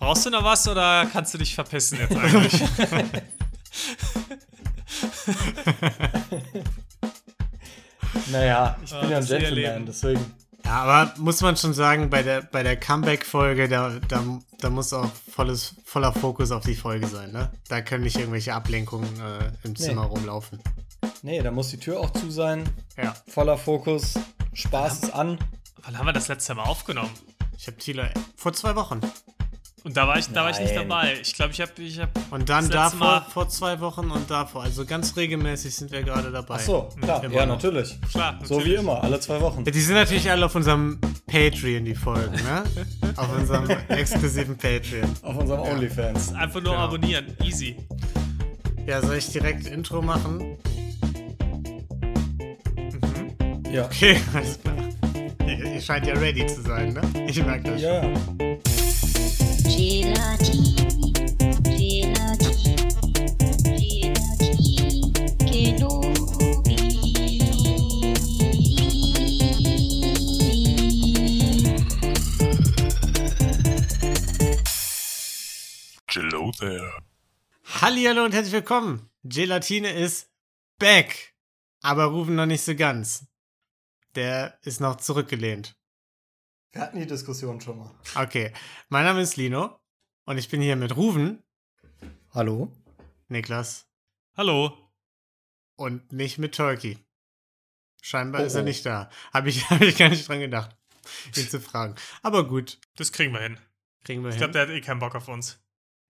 Brauchst du noch was oder kannst du dich verpissen jetzt eigentlich? naja, ich bin ja ein ihr Gentleman, deswegen. Ja, aber muss man schon sagen, bei der, bei der Comeback-Folge, da, da, da muss auch volles, voller Fokus auf die Folge sein, ne? Da können nicht irgendwelche Ablenkungen äh, im Zimmer rumlaufen. Nee, da muss die Tür auch zu sein. Ja. Voller Fokus. Spaß ist an. Wann haben wir das letzte Mal aufgenommen? Ich habe Thilo vor zwei Wochen. Und da war ich, da war ich nicht dabei. Ich glaube, ich habe ich hab Und dann davor, Mal- vor zwei Wochen und davor. Also ganz regelmäßig sind wir gerade dabei. Ach so, klar. Ja, natürlich. Klar, So wie natürlich. immer, alle zwei Wochen. Ja, Die sind natürlich alle auf unserem Patreon, die Folgen, ne? auf unserem exklusiven Patreon. Auf unserem OnlyFans. einfach nur Genau. abonnieren. Easy. Ja, soll ich direkt Intro machen? Ja. Okay, alles klar. Ihr, ihr scheint ja ready zu sein, ne? Ich merke das schon. Ja. Kenobi. Hello there. Hallihallo und herzlich willkommen. Gelatine ist back. Aber Rufen noch nicht so ganz. Der ist noch zurückgelehnt. Wir hatten die Diskussion schon mal. Okay, mein Name ist Lino und ich bin hier mit Rufen, Hallo? Niklas Hallo. und nicht mit Turkey. Scheinbar Oh, ist er oh. nicht da. Habe ich, hab ich gar nicht dran gedacht, ihn zu fragen. Aber gut, Das kriegen wir hin. kriegen wir Ich hin. glaube, der hat eh keinen Bock auf uns.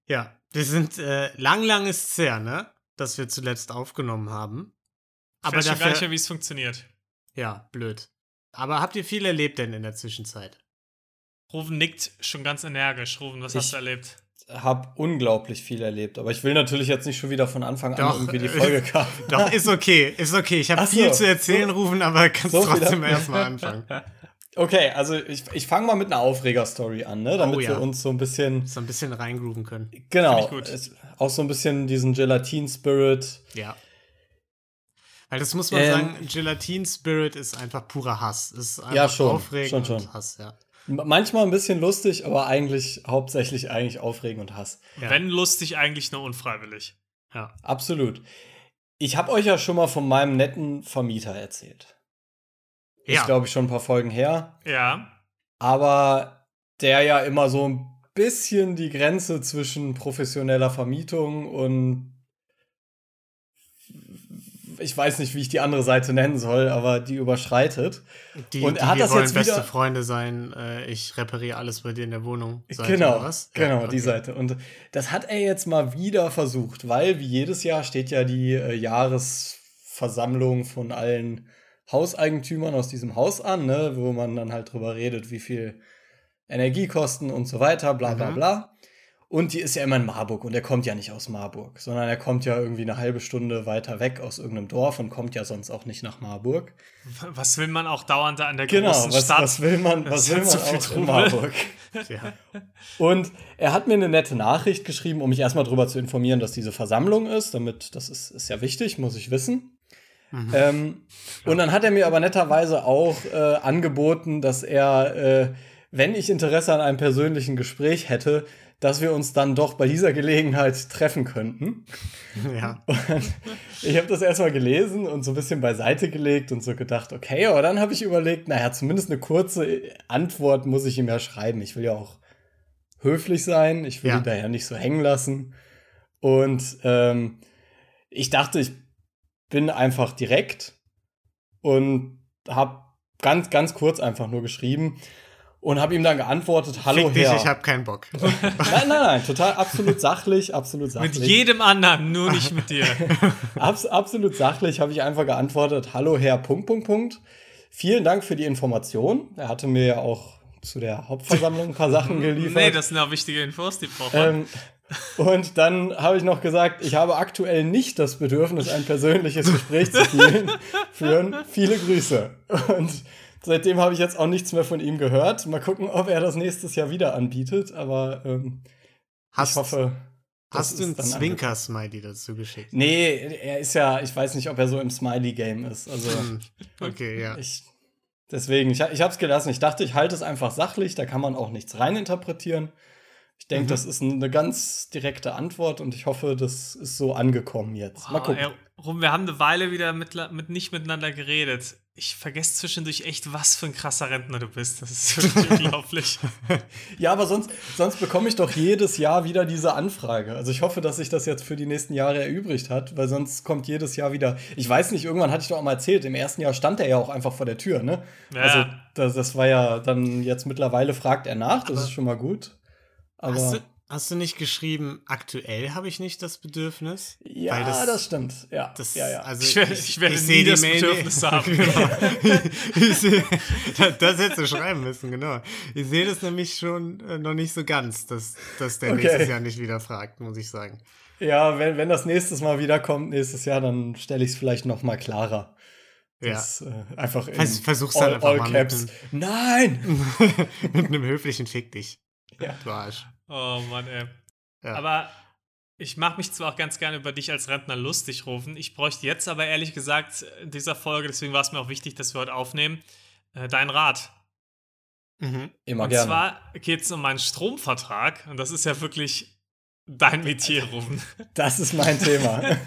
Ja, wir sind äh, lang, lang ist es her, ne? Dass wir zuletzt aufgenommen haben. Ich Aber weiß schon gar nicht dafür, mehr, wie es funktioniert. ja, blöd. Aber habt ihr viel erlebt denn in der Zwischenzeit? Rufen nickt schon ganz energisch. Rufen, was Ich- hast du erlebt? Hab unglaublich viel erlebt, aber ich will natürlich jetzt nicht schon wieder von Anfang an Doch, irgendwie die äh, Folge kamen. Doch, ist okay, ist okay. Ich habe Ach so. viel zu erzählen, Rufen, aber kannst So viel trotzdem erstmal anfangen. Okay, also ich, ich fange mal mit einer Aufreger-Story an, ne? damit Oh, ja. wir uns so ein bisschen, So ein bisschen reingrooven können. genau, Finde ich gut. es, auch so ein bisschen diesen Gelatin-Spirit. Ja. Weil das muss man Ähm, sagen, Gelatin Spirit ist einfach purer Hass. Ist einfach Ja, schon, aufregend schon, und schon. Hass, ja. Manchmal ein bisschen lustig, aber eigentlich hauptsächlich eigentlich Aufregen und Hass. Ja. Wenn lustig, eigentlich nur unfreiwillig. ja. Absolut. Ich habe euch ja schon mal von meinem netten Vermieter erzählt. Ja. Ist, glaube ich, schon ein paar Folgen her. Ja. aber der ja immer so ein bisschen die Grenze zwischen professioneller Vermietung und ich weiß nicht, wie ich die andere Seite nennen soll, aber die überschreitet. Die, Und die er hat wir das wollen jetzt beste wieder- Freunde sein. Äh, ich repariere alles bei dir in der Wohnung. Seite, genau, was? Ja, genau, die okay. Seite. Und das hat er jetzt mal wieder versucht, weil wie jedes Jahr steht ja die äh, Jahresversammlung von allen Hauseigentümern aus diesem Haus an, ne, wo man dann halt drüber redet, wie viel Energiekosten und so weiter, bla bla Mhm. bla. Und die ist ja immer in Marburg und er kommt ja nicht aus Marburg, sondern er kommt ja irgendwie eine halbe Stunde weiter weg aus irgendeinem Dorf und kommt ja sonst auch nicht nach Marburg. Was will man auch dauernd da an der Genau, großen was, Stadt? was will man, was will man so auch in Trubel. Marburg? Ja. Und er hat mir eine nette Nachricht geschrieben, um mich erstmal darüber zu informieren, dass diese Versammlung ist. Damit, das ist, ist ja wichtig, muss ich wissen. Mhm. Ähm, und dann hat er mir aber netterweise auch äh, angeboten, dass er, äh, wenn ich Interesse an einem persönlichen Gespräch hätte, dass wir uns dann doch bei dieser Gelegenheit treffen könnten. ja. Ich habe das erstmal gelesen und so ein bisschen beiseite gelegt und so gedacht, okay, aber dann habe ich überlegt, naja, zumindest eine kurze Antwort muss ich ihm ja schreiben. Ich will ja auch höflich sein, ich will Ja. ihn da ja nicht so hängen lassen. Und ähm, ich dachte, ich bin einfach direkt und habe ganz, ganz kurz einfach nur geschrieben und habe ihm dann geantwortet, hallo Fick dich, Herr. ich hab keinen Bock. nein, nein, nein, total absolut sachlich, absolut sachlich. Mit jedem anderen, nur nicht mit dir. Abs absolut sachlich habe ich einfach geantwortet, hallo Herr Punkt, Punkt, Punkt. Vielen Dank für die Information. Er hatte mir ja auch zu der Hauptversammlung ein paar Sachen geliefert. nee, das sind auch wichtige Infos, die braucht man. ähm, und dann habe ich noch gesagt, ich habe aktuell nicht das Bedürfnis, ein persönliches Gespräch zu führen. führen. Viele Grüße. Und seitdem habe ich jetzt auch nichts mehr von ihm gehört. Mal gucken, ob er das nächstes Jahr wieder anbietet. Aber ähm, Hast, ich hoffe. das hast du einen Zwinker-Smiley dazu geschickt? Nee, er ist ja, ich weiß nicht, ob er so im Smiley-Game ist. Also, Hm, Okay, ja. ich. Deswegen, ich, ich habe es gelassen. Ich dachte, ich halte es einfach sachlich, da kann man auch nichts reininterpretieren. Ich denke, Mhm. das ist eine ganz direkte Antwort und ich hoffe, das ist so angekommen jetzt. Mal Wow, gucken. ey, Rum, wir haben eine Weile wieder mit, mit nicht miteinander geredet. Ich vergesse zwischendurch echt, was für ein krasser Rentner du bist. Das ist wirklich unglaublich. Ja, aber sonst, sonst bekomme ich doch jedes Jahr wieder diese Anfrage. Also ich hoffe, dass sich das jetzt für die nächsten Jahre erübrigt hat, weil sonst kommt jedes Jahr wieder. Ich weiß nicht, irgendwann hatte ich doch auch mal erzählt, im ersten Jahr stand er ja auch einfach vor der Tür, ne? Ja. Also das, das war ja dann jetzt mittlerweile fragt er nach, das ist schon mal gut. Aber Hast du, hast du nicht geschrieben, aktuell habe ich nicht das Bedürfnis? ja, Weil das, stimmt. Ja, Das, ja, ja. Also Ich werde- ich werde seh nie die das Mail- Bedürfnis haben. Genau. Ich das, das hättest du schreiben müssen, genau. Ich sehe das nämlich schon äh, noch nicht so ganz, dass, dass der Okay. nächstes Jahr nicht wieder fragt, muss ich sagen. ja, wenn, wenn das nächstes Mal wiederkommt, nächstes Jahr, dann stelle ich es vielleicht noch mal klarer. Ja. Das, äh, einfach in Vers- versuch's dann einfach mal mit einem- Nein! Mit einem höflichen Fick dich. Ja. Du Arsch. Oh Mann, ey. Ja. Aber ich mache mich zwar auch ganz gerne über dich als Rentner lustig rufen. Ich bräuchte jetzt aber ehrlich gesagt in dieser Folge, deswegen war es mir auch wichtig, dass wir heute aufnehmen, äh, deinen Rat. Mhm. Immer und gerne. zwar geht es um meinen Stromvertrag und das ist ja wirklich dein Metier, Rufen. das ist mein Thema.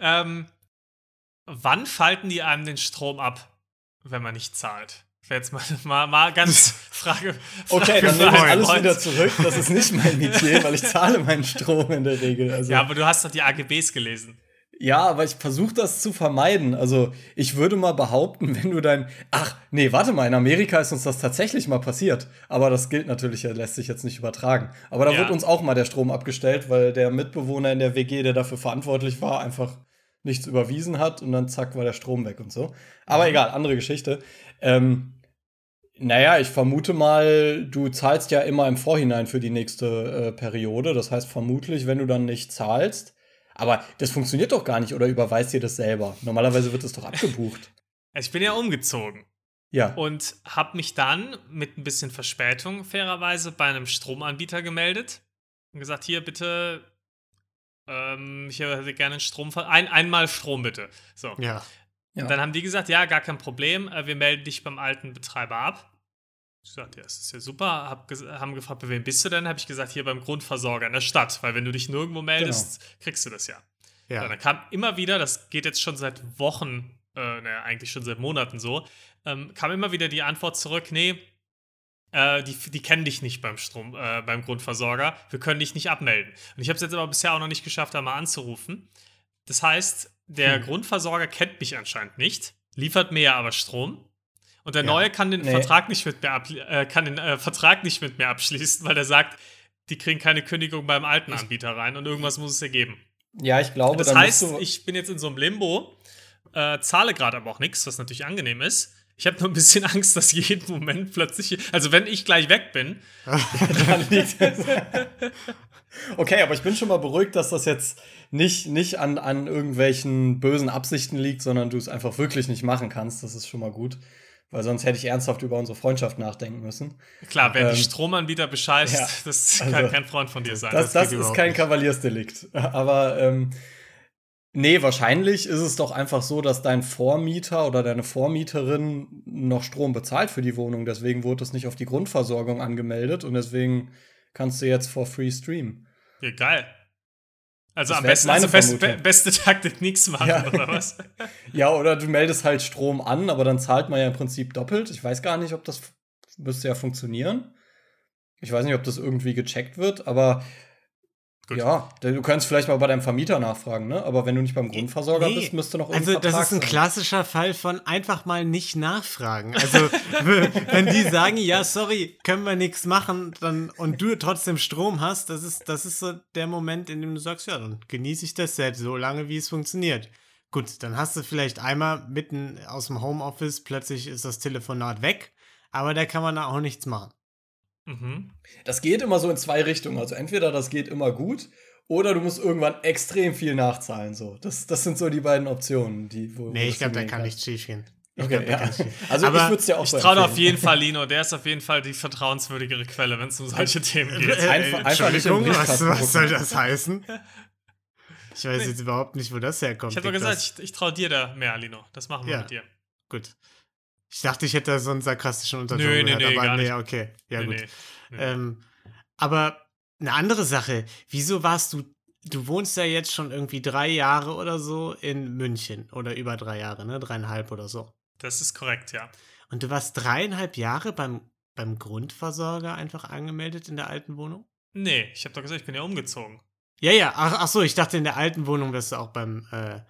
ähm, wann falten die einem den Strom ab, wenn man nicht zahlt? Jetzt mal, mal, mal ganz Frage. Okay, Frage dann für nehme ich alles Freund. wieder zurück. Das ist nicht mein Metier, weil ich zahle meinen Strom in der Regel. Also, Ja, ja, aber du hast doch die AGBs gelesen. aber ich versuche das zu vermeiden. Also ich würde mal behaupten, wenn du dein... Ach, nee, warte mal, in Amerika ist uns das tatsächlich mal passiert. Aber das gilt natürlich, lässt sich jetzt nicht übertragen. Aber da Ja. wird uns auch mal der Strom abgestellt, weil der Mitbewohner in der WG, der dafür verantwortlich war, einfach nichts überwiesen hat und dann zack war der Strom weg und so. Aber egal, andere Geschichte. Ähm, naja, ich vermute mal, du zahlst ja immer im Vorhinein für die nächste äh, Periode. Das heißt, vermutlich, wenn du dann nicht zahlst. Aber das funktioniert doch gar nicht oder überweist dir das selber? Normalerweise wird es doch abgebucht. Ich bin ja umgezogen Ja. und habe mich dann mit ein bisschen Verspätung fairerweise bei einem Stromanbieter gemeldet und gesagt, hier bitte, ähm, ich hätte gerne einen Strom, ein, einmal Strom bitte. So. Ja. Ja. Und dann haben die gesagt, ja, gar kein Problem, äh, wir melden dich beim alten Betreiber ab. Ich sagte, ja, das ist ja super. Hab haben gefragt, bei wem bist du denn? Habe ich gesagt, hier beim Grundversorger in der Stadt, weil wenn du dich nirgendwo meldest, kriegst du das ja. Ja. Ja. dann kam immer wieder, das geht jetzt schon seit Wochen, äh, naja, eigentlich schon seit Monaten so, ähm, kam immer wieder die Antwort zurück, nee, äh, die, die kennen dich nicht beim Strom, äh, beim Grundversorger, wir können dich nicht abmelden. Und ich habe es jetzt aber bisher auch noch nicht geschafft, da mal anzurufen. Das heißt, der Hm. Grundversorger kennt mich anscheinend nicht, liefert mir ja aber Strom. Und der Ja. Neue kann den Nee. Vertrag nicht mit mir ab, äh, kann den äh, Vertrag nicht mit mir abschließen, weil er sagt, die kriegen keine Kündigung beim alten Anbieter rein und irgendwas muss es ergeben. Ja, ich glaube, Das heißt, ich bin jetzt in so einem Limbo, äh, zahle gerade aber auch nichts, was natürlich angenehm ist. Ich habe nur ein bisschen Angst, dass jeden Moment plötzlich, also wenn ich gleich weg bin, okay, aber ich bin schon mal beruhigt, dass das jetzt nicht, nicht an, an irgendwelchen bösen Absichten liegt, sondern du es einfach wirklich nicht machen kannst. Das ist schon mal gut. Weil sonst hätte ich ernsthaft über unsere Freundschaft nachdenken müssen. klar, wer Ähm, die Stromanbieter bescheißt, ja, das also- kann kein Freund von dir sein. Das, das das ist kein nicht. Kavaliersdelikt. Aber ähm, nee, wahrscheinlich ist es doch einfach so, dass dein Vormieter oder deine Vormieterin noch Strom bezahlt für die Wohnung. Deswegen wurde es nicht auf die Grundversorgung angemeldet und deswegen kannst du jetzt for free streamen. ja, geil. Also Das am besten, meine also best, beste Taktik, nichts machen, Ja. oder was? Ja, oder du meldest halt Strom an, aber dann zahlt man ja im Prinzip doppelt. Ich weiß gar nicht, ob das müsste ja funktionieren. Ich weiß nicht, ob das irgendwie gecheckt wird, aber Gut. ja, du könntest vielleicht mal bei deinem Vermieter nachfragen, ne? Aber wenn du nicht beim Grundversorger Nee. bist, müsste noch Also, irgendein das ist ein sein. klassischer Fall von einfach mal nicht nachfragen. Also, wenn die sagen, ja, sorry, können wir nichts machen, dann und du trotzdem Strom hast, das ist, das ist so der Moment, in dem du sagst, ja, dann genieße ich das jetzt so lange, wie es funktioniert. Gut, dann hast du vielleicht einmal mitten aus dem Homeoffice, plötzlich ist das Telefonat weg, aber da kann man da auch nichts machen. Mhm. Das geht immer so in zwei Richtungen. Also entweder das geht immer gut oder du musst irgendwann extrem viel nachzahlen. So. Das, das sind so die beiden Optionen, die wo, Nee, ich glaube, da kann nichts schief gehen. Ich Okay, glaub, ja. Also Aber ich würde es dir auch Ich so traue auf jeden Fall Lino, der ist auf jeden Fall die vertrauenswürdigere Quelle, wenn es um solche Themen geht. Äh, einfach nicht im Entschuldigung, was, was soll das heißen? Ich weiß jetzt überhaupt nicht, wo das herkommt. Ich habe doch gesagt, ich, ich traue dir da mehr, Lino. Das machen wir Ja. mit dir. Gut. Ich dachte, ich hätte da so einen sarkastischen Unterton nee, gehört, nee, aber gar nee, okay. Ja, Nee, gut. nee, nee. Ähm, aber eine andere Sache, wieso warst du, du wohnst ja jetzt schon irgendwie drei Jahre oder so in München oder über drei Jahre, ne? Dreieinhalb oder so. Das ist korrekt, ja. Und du warst dreieinhalb Jahre beim, beim Grundversorger einfach angemeldet in der alten Wohnung? Nee, ich habe doch gesagt, ich bin ja umgezogen. Ja, ja, ach, ach so, ich dachte, in der alten Wohnung wärst du auch beim, äh,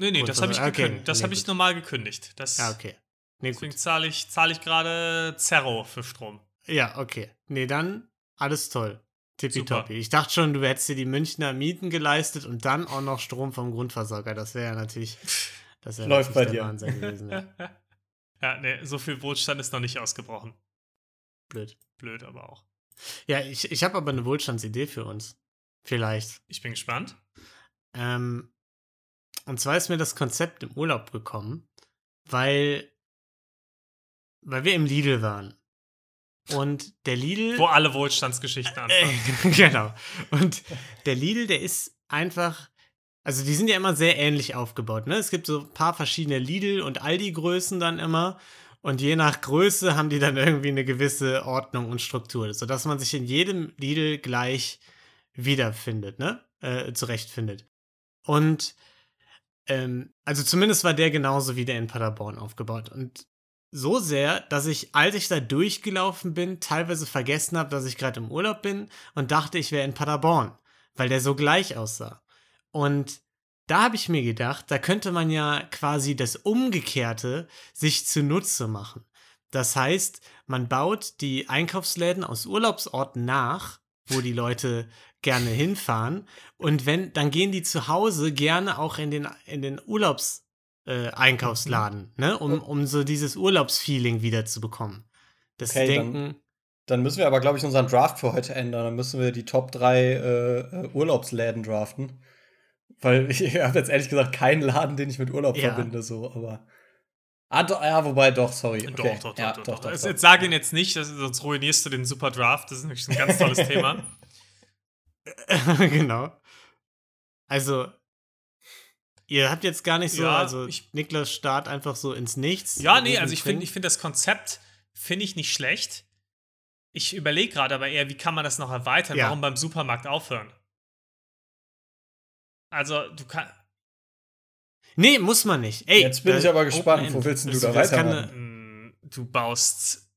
Nee, nee, das habe ich okay, gekündigt. Das nee, habe ich normal gekündigt. Das, ja, okay. Nee, Deswegen zahle ich, zahl ich gerade Zerro für Strom. Ja, okay. Nee, dann alles toll. Tippitoppi. Ich dachte schon, du hättest dir die Münchner Mieten geleistet und dann auch noch Strom vom Grundversorger. Das wäre ja natürlich, das wäre Läuft bei dir. Wahnsinn gewesen. Ja. ja, nee, so viel Wohlstand ist noch nicht ausgebrochen. Blöd. Blöd aber auch. Ja, ich, ich habe aber eine Wohlstandsidee für uns. Vielleicht. Ich bin gespannt. Ähm, und zwar ist mir das Konzept im Urlaub gekommen, weil, weil wir im Lidl waren. Und der Lidl. Wo alle Wohlstandsgeschichten anfangen. Äh, genau. Und der Lidl, der ist einfach. Also, die sind ja immer sehr ähnlich aufgebaut. Ne? Es gibt so ein paar verschiedene Lidl- und Aldi-Größen dann immer. Und je nach Größe haben die dann irgendwie eine gewisse Ordnung und Struktur, sodass man sich in jedem Lidl gleich wiederfindet, ne? Äh, zurechtfindet. Und ähm, also zumindest war der genauso wie der in Paderborn aufgebaut. Und so sehr, dass ich, als ich da durchgelaufen bin, teilweise vergessen habe, dass ich gerade im Urlaub bin und dachte, ich wäre in Paderborn, weil der so gleich aussah. Und da habe ich mir gedacht, da könnte man ja quasi das Umgekehrte sich zunutze machen. Das heißt, man baut die Einkaufsläden aus Urlaubsorten nach, wo die Leute gerne hinfahren. Und wenn, dann gehen die zu Hause gerne auch in den, in den Urlaubs, äh, Einkaufsladen, ne? um, um so dieses Urlaubsfeeling wieder zu bekommen. Das Okay, dann- Denken, Dann müssen wir aber, glaube ich, unseren Draft für heute ändern. Dann müssen wir die Top 3 äh, äh, Urlaubsläden draften. Weil ich habe jetzt ehrlich gesagt keinen Laden, den ich mit Urlaub Ja. verbinde, so, aber. Ah, do, ja, wobei, doch, sorry. Doch, Okay. doch, doch, ja, doch, doch, doch, Jetzt, doch. jetzt sag ihn jetzt nicht, sonst ruinierst du den Super Draft. Das ist nämlich ein ganz tolles Thema. genau. Also, ihr habt jetzt gar nicht so, Ja, also ich- Niklas Start einfach so ins Nichts. Ja, nee, also ich finde ich find das Konzept finde ich nicht schlecht. Ich überlege gerade aber eher, wie kann man das noch erweitern? Ja. Warum beim Supermarkt aufhören? Also, du kannst. Nee, muss man nicht. Ey, Jetzt bin äh, ich aber gespannt, wo willst denn du da weitermachen? Mm, Du baust.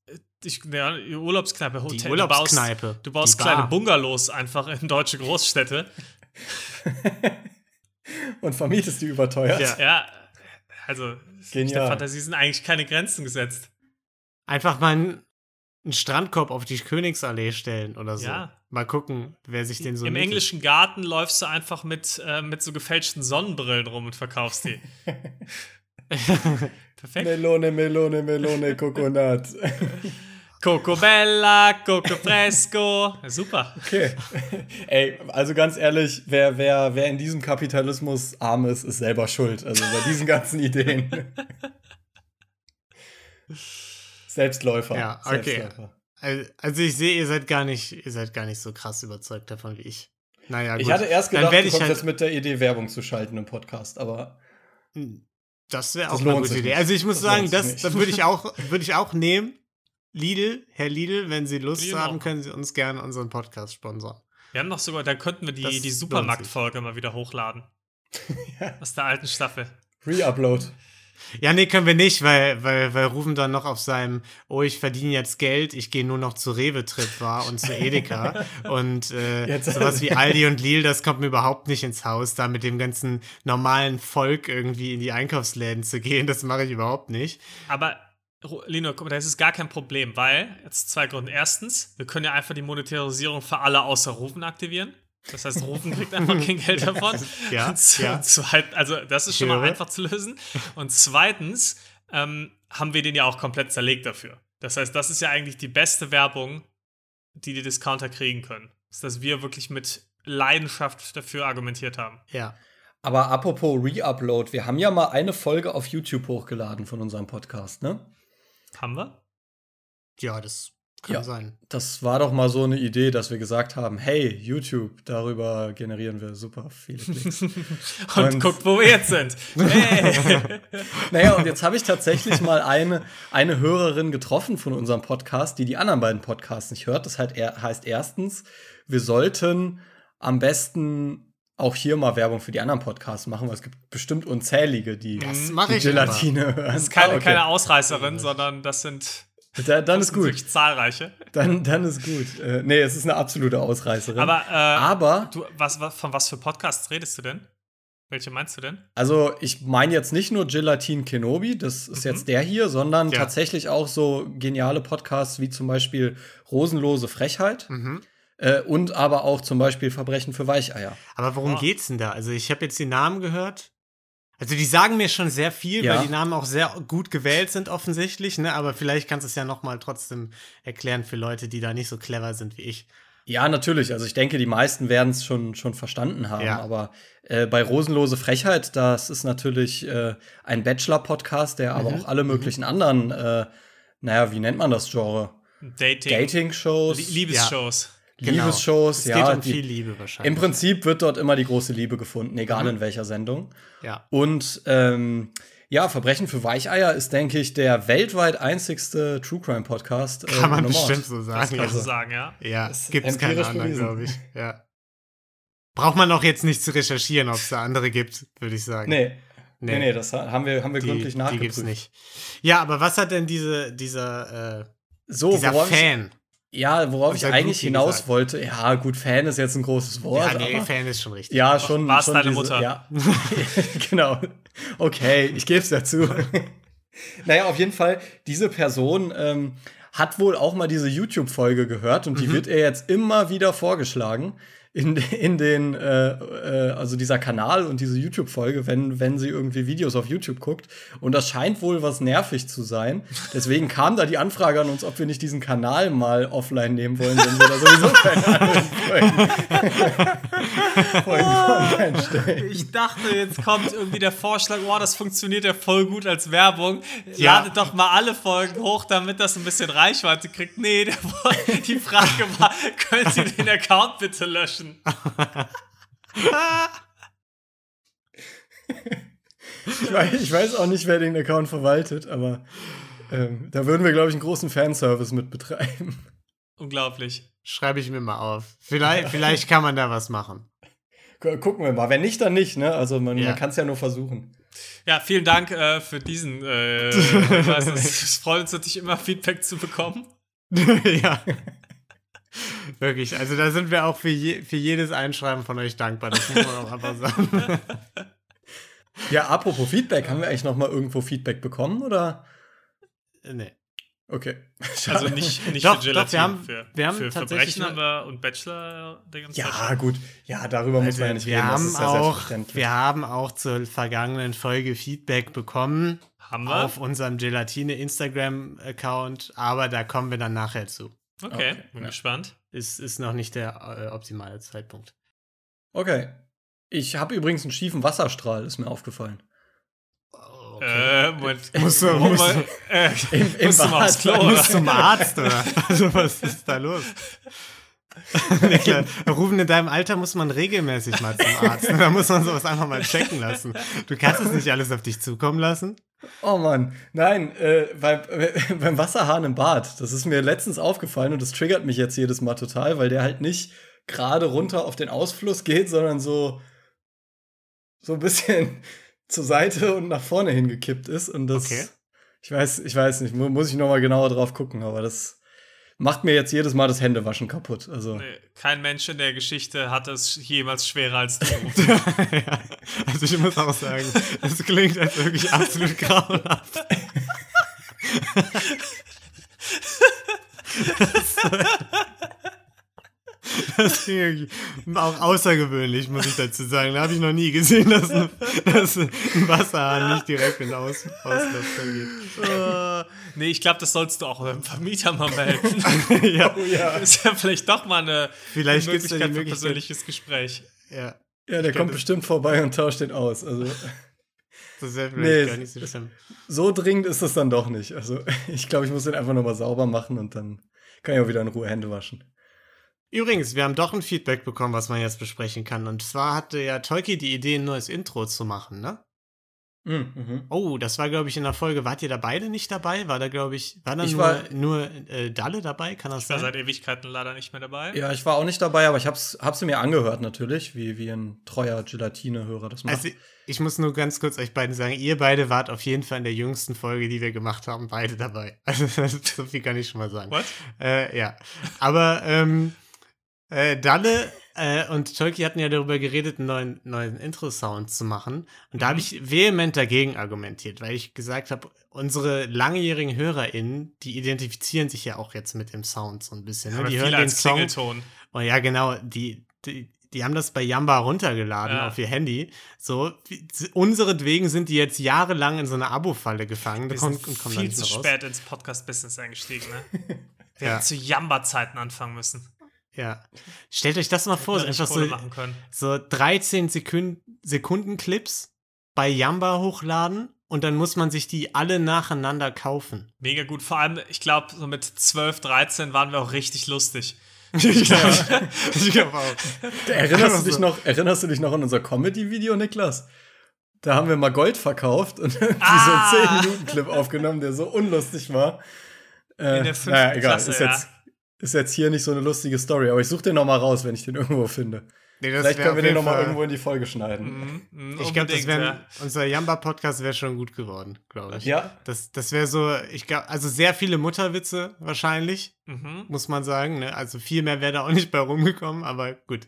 Ich, ja, Urlaubskneipe, Hotel. Die du Urlaubskneipe. baust, du baust kleine. Bungalows einfach in deutsche Großstädte. Und vermietest die überteuert. Ja. Ja, also Genial. der Fantasie sind eigentlich keine Grenzen gesetzt. Einfach mal einen, einen Strandkorb auf die Königsallee stellen oder so. Ja. Mal gucken, wer sich den so Im mietet. englischen Garten läufst du einfach mit, äh, mit so gefälschten Sonnenbrillen rum und verkaufst die. Perfekt. Melone, Melone, Melone, Coconut. Coco Bella, Coco Fresco. Super. Okay. Ey, also ganz ehrlich, wer, wer, wer in diesem Kapitalismus arm ist, ist selber schuld. Also bei diesen ganzen Ideen. Selbstläufer. Ja, okay. Selbstläufer. Also also ich sehe, ihr seid gar nicht, ihr seid gar nicht so krass überzeugt davon wie ich. Naja, gut. Ich hatte erst gedacht, du ich kommst halt- jetzt mit der Idee, Werbung zu schalten im Podcast, aber Das wäre auch eine gute Idee. nicht. Also ich muss Das sagen, das, das würde ich auch, würde ich auch nehmen. Lidl, Herr Lidl, wenn Sie Lust Lidl haben, können Sie uns gerne unseren Podcast sponsern. Wir haben noch sogar, da könnten wir Das die, die lohnt Supermarktfolge mal wieder hochladen. Ja. Aus der alten Staffel. Re-Upload. Ja, nee, können wir nicht, weil, weil, weil Rufen dann noch auf seinem, oh, ich verdiene jetzt Geld, ich gehe nur noch zu Rewe-Trip war und zu Edeka. und äh, Jetzt- sowas wie Aldi und Lidl, das kommt mir überhaupt nicht ins Haus, da mit dem ganzen normalen Volk irgendwie in die Einkaufsläden zu gehen. Das mache ich überhaupt nicht. Aber, Lino, guck mal, das ist gar kein Problem, weil, jetzt zwei Gründe. Erstens, wir können ja einfach die Monetarisierung für alle außer Rufen aktivieren. Das heißt, Rufen kriegt einfach kein Geld davon. Ja, Und z- ja. zweit- also, das ist schon Ich mal einfach zu lösen. Und zweitens ähm, haben wir den ja auch komplett zerlegt dafür. Das heißt, das ist ja eigentlich die beste Werbung, die die Discounter kriegen können. Ist, dass wir wirklich mit Leidenschaft dafür argumentiert haben. Ja. Aber apropos Re-Upload, wir haben ja mal eine Folge auf YouTube hochgeladen von unserem Podcast, ne? Haben wir? Ja, das Kann Ja. sein. Das war doch mal so eine Idee, dass wir gesagt haben, hey, YouTube, darüber generieren wir super viele Klicks. Und, Und- guckt, wo wir jetzt sind. Hey. naja, und jetzt habe ich tatsächlich mal eine, eine Hörerin getroffen von unserem Podcast, die die anderen beiden Podcasts nicht hört. Das heißt erstens, wir sollten am besten auch hier mal Werbung für die anderen Podcasts machen, weil es gibt bestimmt unzählige, die, Das die Gelatine hören. Das ist keine, Ah, okay. keine Ausreißerin, sondern das sind Da, dann ist gut. zahlreiche. Dann, dann ist gut. Äh, nee, es ist eine absolute Ausreißerin. Aber, äh, Aber du, was, was, von was für Podcasts redest du denn? Welche meinst du denn? Also, ich meine jetzt nicht nur Gelatin Kenobi, das ist Mhm. jetzt der hier, sondern Ja. tatsächlich auch so geniale Podcasts wie zum Beispiel Rosenlose Frechheit Mhm. Äh, und aber auch zum Beispiel Verbrechen für Weicheier. Aber worum Ah. geht's denn da? Also ich habe jetzt die Namen gehört. Also die sagen mir schon sehr viel, Ja. weil die Namen auch sehr gut gewählt sind offensichtlich, ne? Aber vielleicht kannst du es ja noch mal trotzdem erklären für Leute, die da nicht so clever sind wie ich. Ja, natürlich. Also ich denke, die meisten werden es schon, schon verstanden haben. Ja. Aber äh, bei Rosenlose Frechheit, das ist natürlich äh, ein Bachelor-Podcast, der aber Mhm. auch alle möglichen anderen, äh, naja, wie nennt man das Genre? Dating. Dating-Shows, Lie- Liebesshows. Genau. Liebesshows, Es ja. geht um die- viel Liebe wahrscheinlich. Im Prinzip wird dort immer die große Liebe gefunden, egal Mhm. in welcher Sendung. ja. Und ähm, ja, Verbrechen für Weicheier ist, denke ich, der weltweit einzigste True Crime Podcast. äh, Kann man bestimmt so Das sagen. kannst du Also, sagen, ja. ja, Das ist gibt es keine empirisch anderen, glaube ich. Ja. Braucht man auch jetzt nicht zu recherchieren, ob es da andere gibt, würde ich sagen. Nee. Nee, nee, das haben wir, haben wir die, gründlich die nachgeprüft. gibt's nicht. Ja, aber was hat denn diese, dieser, äh, So, dieser worauf ich, Fan? Ja, worauf ich eigentlich Groupie hinaus gesagt. wollte, ja, gut, Fan ist jetzt ein großes Wort. ja, nee, aber, Fan ist schon richtig. ja, schon. War's schon deine Mutter? Ja, genau. Okay, ich gebe es dazu. naja, auf jeden Fall, diese Person ähm, hat wohl auch mal diese YouTube-Folge gehört und die Mhm. wird ihr jetzt immer wieder vorgeschlagen. In, in den, äh, äh, also dieser Kanal und diese YouTube-Folge, wenn, wenn sie irgendwie Videos auf YouTube guckt. Und das scheint wohl was nervig zu sein. Deswegen kam da die Anfrage an uns, ob wir nicht diesen Kanal mal offline nehmen wollen, wenn wir da sowieso keine anderen Folgen. Ich dachte, jetzt kommt irgendwie der Vorschlag, oh, das funktioniert ja voll gut als Werbung. Ja. Ladet doch mal alle Folgen hoch, damit das ein bisschen Reichweite kriegt. Nee, der, die Frage war, können Sie den Account bitte löschen? Ich weiß, ich weiß auch nicht, wer den Account verwaltet, aber ähm, da würden wir, glaube ich, einen großen Fanservice mit betreiben. Unglaublich. Schreibe ich mir mal auf. Vielleicht, vielleicht kann man da was machen. Gu- Gucken wir mal. Wenn nicht, dann nicht, ne? Also man, Ja. man kann es ja nur versuchen. Ja, vielen Dank äh, für diesen. Äh, es freut uns natürlich immer, Feedback zu bekommen. ja. Wirklich, also da sind wir auch für, je, für jedes Einschreiben von euch dankbar. Das muss man auch einfach sagen. Ja, apropos Feedback, haben wir eigentlich noch mal irgendwo Feedback bekommen oder? nee. Okay. Also nicht, nicht Doch, für doch, Gelatin, wir haben- für, wir haben für tatsächlich Verbrechen wir und Bachelor der ganze Ja, gut. Ja, darüber muss man ja nicht wir reden. das haben ist ja auch, wir haben auch zur vergangenen Folge Feedback bekommen Haben wir? auf unserem Gelatine Instagram-Account, aber da kommen wir dann nachher zu. Okay, Okay, bin ja. gespannt. Ist, ist noch nicht der äh, optimale Zeitpunkt. Okay. Ich habe übrigens einen schiefen Wasserstrahl, ist mir aufgefallen. Äh, Moment. Musst du- Oh, musst mal- äh, Im, im musst du mal aufs Klo, Bad. oder? Muss zum Arzt, oder? Also, was ist da los? Rufen, in deinem Alter muss man regelmäßig mal zum Arzt. Da muss man sowas einfach mal checken lassen. Du kannst es nicht alles auf dich zukommen lassen. Oh Mann, nein, äh, beim, beim Wasserhahn im Bad, das ist mir letztens aufgefallen und das triggert mich jetzt jedes Mal total, weil der halt nicht gerade runter auf den Ausfluss geht, sondern so, so ein bisschen zur Seite und nach vorne hingekippt ist. Und das, Okay. ich weiß, ich weiß nicht, mu muss ich noch mal genauer drauf gucken, aber das macht mir jetzt jedes Mal das Händewaschen kaputt. Also, Nee, kein Mensch in der Geschichte hat es jemals schwerer als du. ja. Also ich muss auch sagen, es klingt als wirklich absolut grauenhaft. Das klingt wirklich auch außergewöhnlich, muss ich dazu sagen. Da habe ich noch nie gesehen, dass ein, dass ein Wasserhahn nicht direkt in den Aus Auslauf geht. äh, nee, ich glaube, das sollst du auch beim Vermieter mal melden. ja, oh ja. ist ja vielleicht doch mal eine Vielleicht eine die Möglichkeit für ein Möglichkeit- persönliches Gespräch. ja, Ja, der kommt bestimmt vorbei und tauscht den aus. Also, das wäre vielleicht Nee, gar nicht so schlimm. so dringend ist das dann doch nicht. Also, ich glaube, ich muss den einfach noch mal sauber machen und dann Kann ich auch wieder in Ruhe Hände waschen. Übrigens, wir haben doch ein Feedback bekommen, was man jetzt besprechen kann. Und zwar hatte ja Tolki die Idee, ein neues Intro zu machen, ne? Mhm, mhm. Oh, das war, glaube ich, in der Folge. Wart ihr da beide nicht dabei? War da, glaube ich, war da Ich nur, war- nur äh, Dalle dabei? Kann das Ich war sein? seit Ewigkeiten leider nicht mehr dabei. Ja, ich war auch nicht dabei, aber ich hab's, hab's mir angehört natürlich, wie, wie ein treuer Gelatine-Hörer das macht. Also, ich muss nur ganz kurz euch beiden sagen, ihr beide wart auf jeden Fall in der jüngsten Folge, die wir gemacht haben, beide dabei. Also, so viel kann ich schon mal sagen. What? Äh, ja. Aber ähm, äh, Dalle äh, und Tolki hatten ja darüber geredet, einen neuen, neuen Intro-Sound zu machen. Und da habe ich vehement dagegen argumentiert, weil ich gesagt habe, unsere langjährigen HörerInnen, die identifizieren sich ja auch jetzt mit dem Sound so ein bisschen. Ne? Die hören den Song. Klingelton. Oh ja, genau, die, die, die haben das bei Yamba runtergeladen Ja. auf ihr Handy. So, unseretwegen sind die jetzt jahrelang in so einer Abo-Falle gefangen. Wir kommt, sind kommen da viel zu raus. spät ins Podcast-Business eingestiegen, ne? Wir Ja. hätten zu Jamba-Zeiten anfangen müssen. Ja. Stellt euch das mal vor, wir einfach Kohle so, machen können. so 13 Sekünd Sekunden Clips bei Yamba hochladen und dann muss man sich die alle nacheinander kaufen. Mega gut. Vor allem, ich glaube, so mit 12, 13 waren wir auch richtig lustig. ich glaube ich glaub auch. Erinnerst, Also- du dich noch, erinnerst du dich noch an unser Comedy-Video, Niklas? Da haben wir mal Gold verkauft und Ah! so einen 10-Minuten-Clip aufgenommen, der so unlustig war. Äh, In der fünften naja, egal. Klasse, ist, ja. Ist jetzt hier nicht so eine lustige Story, aber ich suche den noch mal raus, wenn ich den irgendwo finde. Nee, Vielleicht können wir den jeden noch mal Fall- irgendwo in die Folge schneiden. Mhm, mhm, Ich glaube, ja. unser Yamba-Podcast wäre schon gut geworden, glaube ich. Ja, Das, das wäre so, ich glaube, also sehr viele Mutterwitze wahrscheinlich, Mhm. muss man sagen. Ne? Also viel mehr wäre da auch nicht bei rumgekommen, aber gut,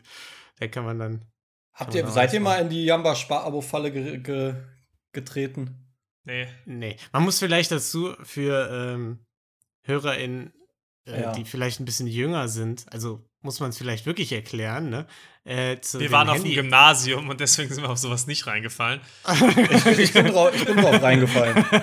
da kann man dann. Habt Kann ihr, man seid ihr mal in die Jamba-Spar-Abo-Falle ge ge getreten? Nee. Nee, man muss vielleicht dazu für ähm, HörerInnen, äh, Ja. die vielleicht ein bisschen jünger sind, also muss man es vielleicht wirklich erklären, ne? Äh, zu Wir waren auf dem Handy- Gymnasium und deswegen sind wir auf sowas nicht reingefallen. Ich, ich, bin, drauf, ich bin drauf reingefallen.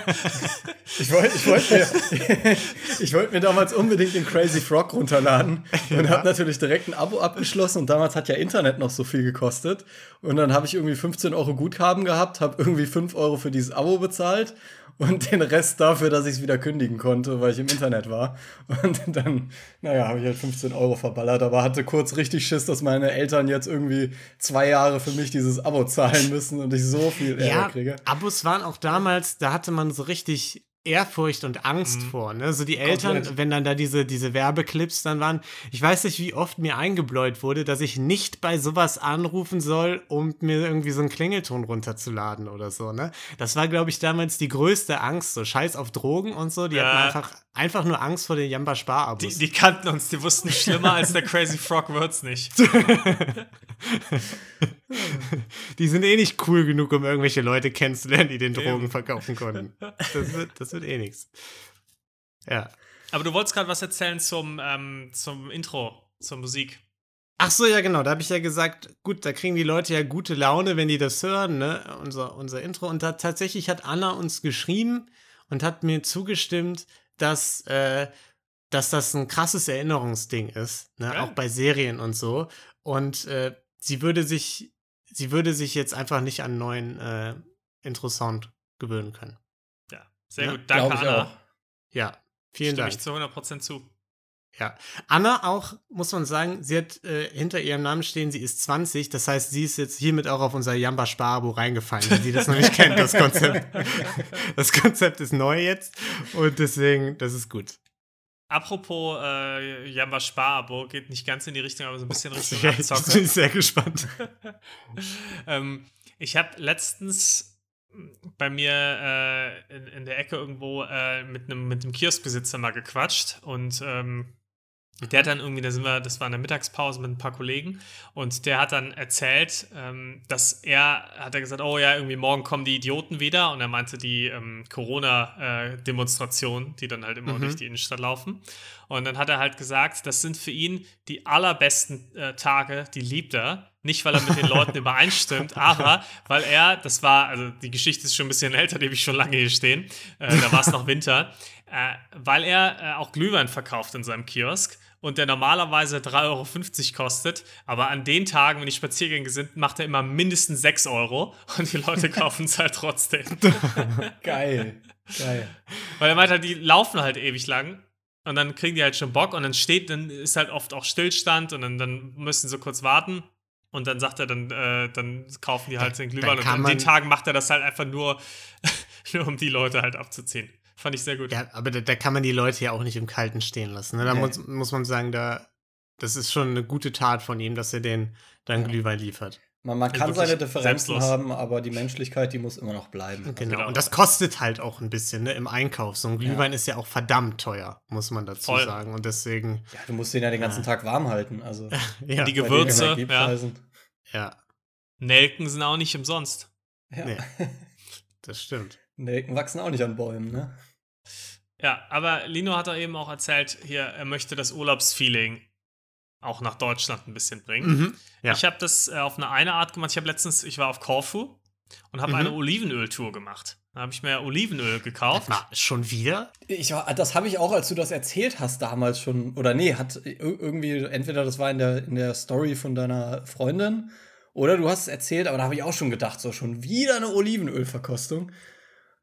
Ich wollte ich wollt mir, ich wollt mir damals unbedingt den Crazy Frog runterladen und habe natürlich direkt ein Abo abgeschlossen. Und damals hat ja Internet noch so viel gekostet. Und dann habe ich irgendwie 15 Euro Guthaben gehabt, habe irgendwie 5 Euro für dieses Abo bezahlt und den Rest dafür, dass ich es wieder kündigen konnte, weil ich im Internet war. Und dann, naja, habe ich halt 15 Euro verballert, aber hatte kurz richtig Schiss, dass meine Eltern jetzt irgendwie zwei Jahre für mich dieses Abo zahlen müssen und ich so viel Ärger ja, kriege. Abos waren auch damals, da hatte man so richtig Ehrfurcht und Angst vor, ne? So die Eltern, Komplett. wenn dann da diese, diese Werbeclips dann waren. Ich weiß nicht, wie oft mir eingebläut wurde, dass ich nicht bei sowas anrufen soll, um mir irgendwie so einen Klingelton runterzuladen oder so, ne? Das war, glaube ich, damals die größte Angst, so Scheiß auf Drogen und so. Die Ja. hatten einfach, einfach nur Angst vor den Jamba Spar-Abos. Die, die kannten uns, die wussten schlimmer als der Crazy Frog wird's nicht. Die sind eh nicht cool genug, um irgendwelche Leute kennenzulernen, die den Drogen verkaufen konnten. Das wird, das wird eh nichts. Ja. Aber du wolltest gerade was erzählen zum, ähm, zum Intro, zur Musik. Ach so, ja, genau. Da habe ich ja gesagt, gut, da kriegen die Leute ja gute Laune, wenn die das hören, ne? Unser, unser Intro. Und da tatsächlich hat Anna uns geschrieben und hat mir zugestimmt, dass, äh, dass das ein krasses Erinnerungsding ist, ne? Ja. Auch bei Serien und so. Und äh, sie würde sich, sie würde sich jetzt einfach nicht an neuen äh, Intro-Sound gewöhnen können. Sehr Ja, gut. Danke, Anna. Ja, vielen Stimme Dank. ich zu 100% zu. Ja. Anna auch, muss man sagen, sie hat äh, hinter ihrem Namen stehen, sie ist 20. Das heißt, sie ist jetzt hiermit auch auf unser Jamba Sparabo reingefallen, weil sie das noch nicht kennt, das Konzept. Das Konzept ist neu jetzt und deswegen, das ist gut. Apropos äh, Jamba Sparabo, geht nicht ganz in die Richtung, aber so ein bisschen Richtung Ja, Abzocke. bin ich sehr gespannt. ähm, ich habe letztens bei mir äh, in, in der Ecke irgendwo äh, mit einem mit einem Kioskbesitzer mal gequatscht und ähm, der hat dann irgendwie, da sind wir, das war in der Mittagspause mit ein paar Kollegen und der hat dann erzählt, ähm, dass er, hat er gesagt, oh ja, irgendwie morgen kommen die Idioten wieder und er meinte die ähm, Corona-Demonstrationen, die dann halt immer Mhm. durch die Innenstadt laufen. Und dann hat er halt gesagt, das sind für ihn die allerbesten äh, Tage, die liebt er. Nicht, weil er mit den Leuten übereinstimmt, aber weil er, das war, also die Geschichte ist schon ein bisschen älter, die habe ich schon lange hier stehen, äh, da war es noch Winter, äh, weil er äh, auch Glühwein verkauft in seinem Kiosk und der normalerweise 3,50 Euro kostet, aber an den Tagen, wenn die Spaziergänge sind, macht er immer mindestens 6 Euro und die Leute kaufen es halt trotzdem. Geil. Geil. Weil er meint halt, die laufen halt ewig lang Und dann kriegen die halt schon Bock und dann steht, dann ist halt oft auch Stillstand und dann, dann müssen sie kurz warten. Und dann sagt er, dann, äh, dann kaufen die halt den Glühwein. Und an den Tagen macht er das halt einfach nur, nur um die Leute halt abzuziehen. Fand ich sehr gut. Ja, aber da, da kann man die Leute ja auch nicht im Kalten stehen lassen. Ne? Da Nee. muss, muss man sagen, da, das ist schon eine gute Tat von ihm, dass er den dann Ja. Glühwein liefert. Man, man Ja, kann seine Differenzen selbstlos. haben, aber die Menschlichkeit, die muss immer noch bleiben. Also, Genau. genau. Und das kostet halt auch ein bisschen ne, im Einkauf. So ein Glühwein ist ja auch verdammt teuer, muss man dazu Voll. sagen. Und deswegen, ja, du musst den ja den ganzen Tag warm halten. Also ja, Die Gewürze, ja. Ja, Nelken sind auch nicht umsonst. Ja. Nee. das stimmt. Nelken wachsen auch nicht an Bäumen, ne? Ja, aber Lino hat doch eben auch erzählt, hier, er möchte das Urlaubsfeeling auch nach Deutschland ein bisschen bringen. Mhm. Ja. Ich habe das äh, auf eine eine Art gemacht. Ich habe letztens, ich war auf Korfu und habe Mhm. eine Olivenöltour gemacht. Da habe ich mir Olivenöl gekauft. Na, schon wieder? Ich, das habe ich auch, als du das erzählt hast, damals schon. Oder nee, hat ir- irgendwie, entweder das war in der, in der Story von deiner Freundin oder du hast es erzählt, aber da habe ich auch schon gedacht, so schon wieder eine Olivenölverkostung.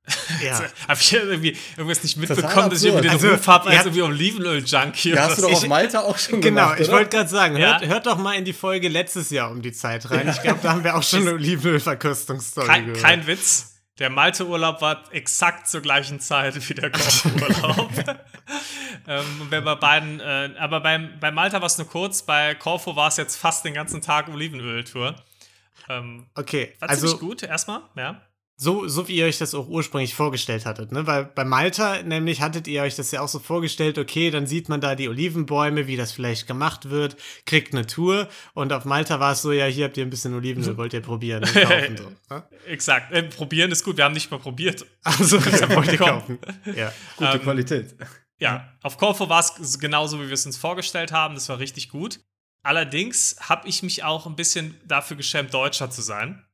Ja. Habe ich irgendwie irgendwas nicht mitbekommen, dass ich irgendwie den absurd. Ruf habe Also, als irgendwie Olivenöl-Junkie. Ja, hast du doch auf Malta auch schon Genau, gemacht, ich oder? wollte gerade sagen, Ja. hört, hört doch mal in die Folge letztes Jahr um die Zeit rein. Ich glaube, da haben wir auch schon eine Olivenölverkostungsstory kein, gehört. kein Witz. Der Malte-Urlaub war exakt zur gleichen Zeit wie der Korfu-Urlaub. ähm, bei beiden, äh, aber beim, bei Malta war es nur kurz, bei Korfu war es jetzt fast den ganzen Tag Olivenöl-Tour. Ähm, Okay, war also gut, erstmal, ja. So, so wie ihr euch das auch ursprünglich vorgestellt hattet, ne? Weil bei Malta nämlich hattet ihr euch das ja auch so vorgestellt, okay, dann sieht man da die Olivenbäume, wie das vielleicht gemacht wird, kriegt eine Tour und auf Malta war es so, ja, hier habt ihr ein bisschen Olivenöl, wollt ihr probieren und kaufen so. Ne? Exakt. Äh, probieren ist gut, wir haben nicht mal probiert. Also, wollt ihr kaufen. Ja. Gute Ähm, Qualität. Ja, auf Corfu war es genauso, wie wir es uns vorgestellt haben. Das war richtig gut. Allerdings habe ich mich auch ein bisschen dafür geschämt, Deutscher zu sein.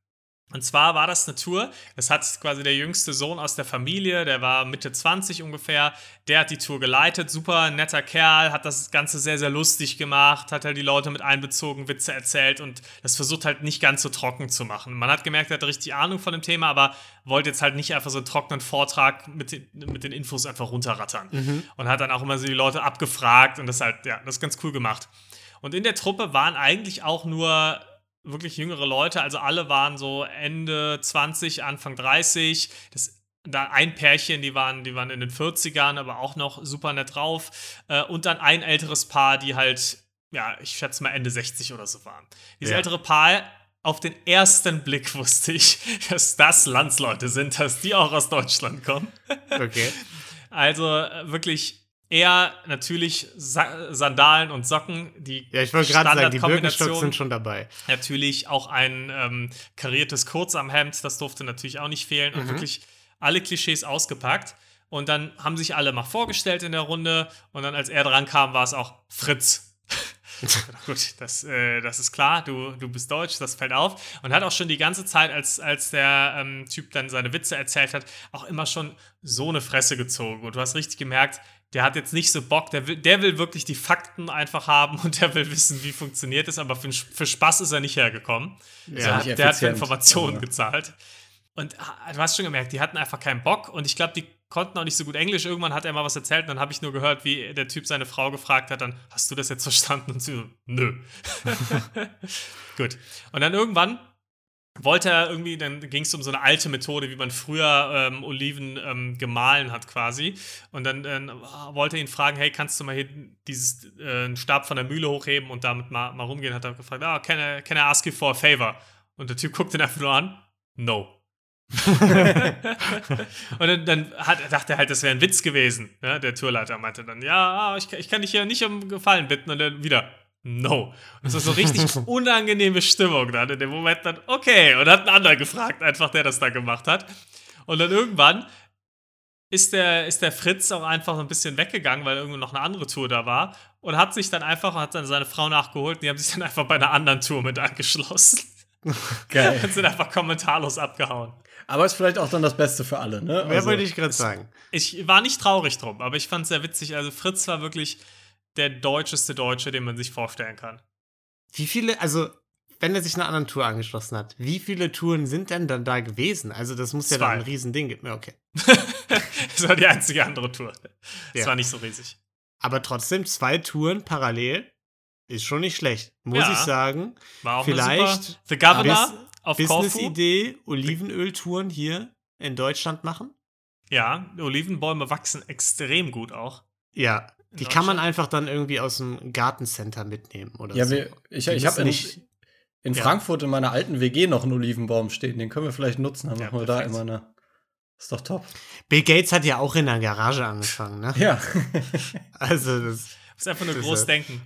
Und zwar war das eine Tour, das hat quasi der jüngste Sohn aus der Familie, der war Mitte 20 ungefähr, der hat die Tour geleitet, super netter Kerl, hat das Ganze sehr, sehr lustig gemacht, hat halt die Leute mit einbezogen, Witze erzählt und das versucht halt nicht ganz so trocken zu machen. Man hat gemerkt, er hat richtig Ahnung von dem Thema, aber wollte jetzt halt nicht einfach so einen trockenen Vortrag mit den, mit den Infos einfach runterrattern. Und hat dann auch immer so die Leute abgefragt und das halt, ja, das ist ganz cool gemacht. Und in der Truppe waren eigentlich auch nur wirklich jüngere Leute, also alle waren so Ende 20, Anfang 30. Das, da ein Pärchen, die waren, die waren in den 40ern, aber auch noch super nett drauf. Äh, und dann ein älteres Paar, die halt, ja, ich schätze mal Ende 60 oder so waren. Dieses Ja. ältere Paar, auf den ersten Blick wusste ich, dass das Landsleute sind, dass die auch aus Deutschland kommen. Okay. Also äh, wirklich eher natürlich Sa Sandalen und Socken, die Ja, ich wollte gerade sagen, die. Birkenstocks sind schon dabei. Natürlich auch ein ähm, kariertes Kurzarmhemd, das durfte natürlich auch nicht fehlen. Und wirklich alle Klischees ausgepackt. Und dann haben sich alle mal vorgestellt in der Runde. Und dann, als er dran kam, war es auch Fritz. Gut, das, äh, das ist klar, du, du bist deutsch, das fällt auf. Und hat auch schon die ganze Zeit, als, als der ähm, Typ dann seine Witze erzählt hat, auch immer schon so eine Fresse gezogen. Und du hast richtig gemerkt, der hat jetzt nicht so Bock, der will, der will wirklich die Fakten einfach haben und der will wissen, wie funktioniert es, aber für, für Spaß ist er nicht hergekommen. Ja, der, hat, nicht der hat für. Informationen gezahlt. Und ah, du hast schon gemerkt, die hatten einfach keinen Bock und ich glaube, die konnten auch nicht so gut Englisch. Irgendwann hat er mal was erzählt und dann habe ich nur gehört, wie der Typ seine Frau gefragt hat, dann hast du das jetzt verstanden? Und sie so, nö. gut. Und dann irgendwann wollte er irgendwie, dann ging es um so eine alte Methode, wie man früher ähm, Oliven ähm, gemahlen hat quasi. Und dann äh, wollte er ihn fragen, hey, kannst du mal hier dieses äh, Stab von der Mühle hochheben und damit mal, mal rumgehen? Hat er gefragt, ah, can I, can I ask you for a favor? Und der Typ guckt ihn einfach nur an, no. und dann, dann hat, dachte er halt, das wäre ein Witz gewesen. Ja, der Tourleiter meinte dann, ja, ich, ich kann dich ja nicht um Gefallen bitten. Und dann wieder, no. Und das war so richtig unangenehme Stimmung dann in dem Moment dann, okay. Und hat einen anderen gefragt, einfach der das da gemacht hat. Und dann irgendwann ist der, ist der Fritz auch einfach so ein bisschen weggegangen, weil irgendwo noch eine andere Tour da war. Und hat sich dann einfach, hat dann seine Frau nachgeholt und die haben sich dann einfach bei einer anderen Tour mit angeschlossen. Geil. Und sind einfach kommentarlos abgehauen. Aber ist vielleicht auch dann das Beste für alle, ne? Wer Also, wollte ich gerade sagen? Ich war nicht traurig drum, aber ich fand es sehr witzig. Also Fritz war wirklich der deutscheste Deutsche, den man sich vorstellen kann. Wie viele, also, wenn er sich einer anderen Tour angeschlossen hat, wie viele Touren sind denn dann da gewesen? Also, das muss ja Zwei. dann ein Riesending geben. Ja, okay. Das war die einzige andere Tour. Das Ja. war nicht so riesig. Aber trotzdem zwei Touren parallel ist schon nicht schlecht, muss Ja. ich sagen. War auch Vielleicht super The Governor auf. Business-Idee, Olivenöltouren hier in Deutschland machen? Ja, Olivenbäume wachsen extrem gut auch. Ja, die kann man einfach dann irgendwie aus dem Gartencenter mitnehmen oder Ja, so. wir, ich, ich habe müssen in, nicht- in Ja. Frankfurt in meiner alten WG noch einen Olivenbaum stehen. Den können wir vielleicht nutzen. Dann Ja, machen wir da perfekt. immer eine. Ist doch top. Bill Gates hat ja auch in der Garage angefangen, ne? Ja. Also das, Muss einfach nur ist groß ja- denken.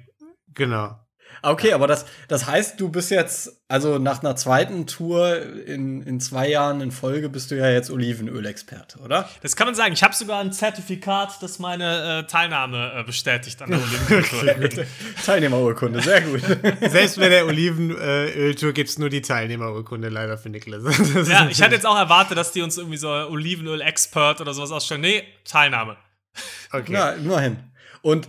genau. Okay, aber das, das heißt, du bist jetzt, also nach einer zweiten Tour in, in zwei Jahren in Folge bist du ja jetzt Olivenölexperte, oder? Das kann man sagen. Ich habe sogar ein Zertifikat, das meine äh, Teilnahme äh, bestätigt an der Olivenöltour. Teilnehmerurkunde, sehr gut. Selbst bei der Olivenöltour gibt es nur die Teilnehmerurkunde leider für Niklas. Ja, ich hatte jetzt auch erwartet, dass die uns irgendwie so Olivenöl-Expert oder sowas ausstellen. Nee, Teilnahme. okay. Ja, immerhin. Und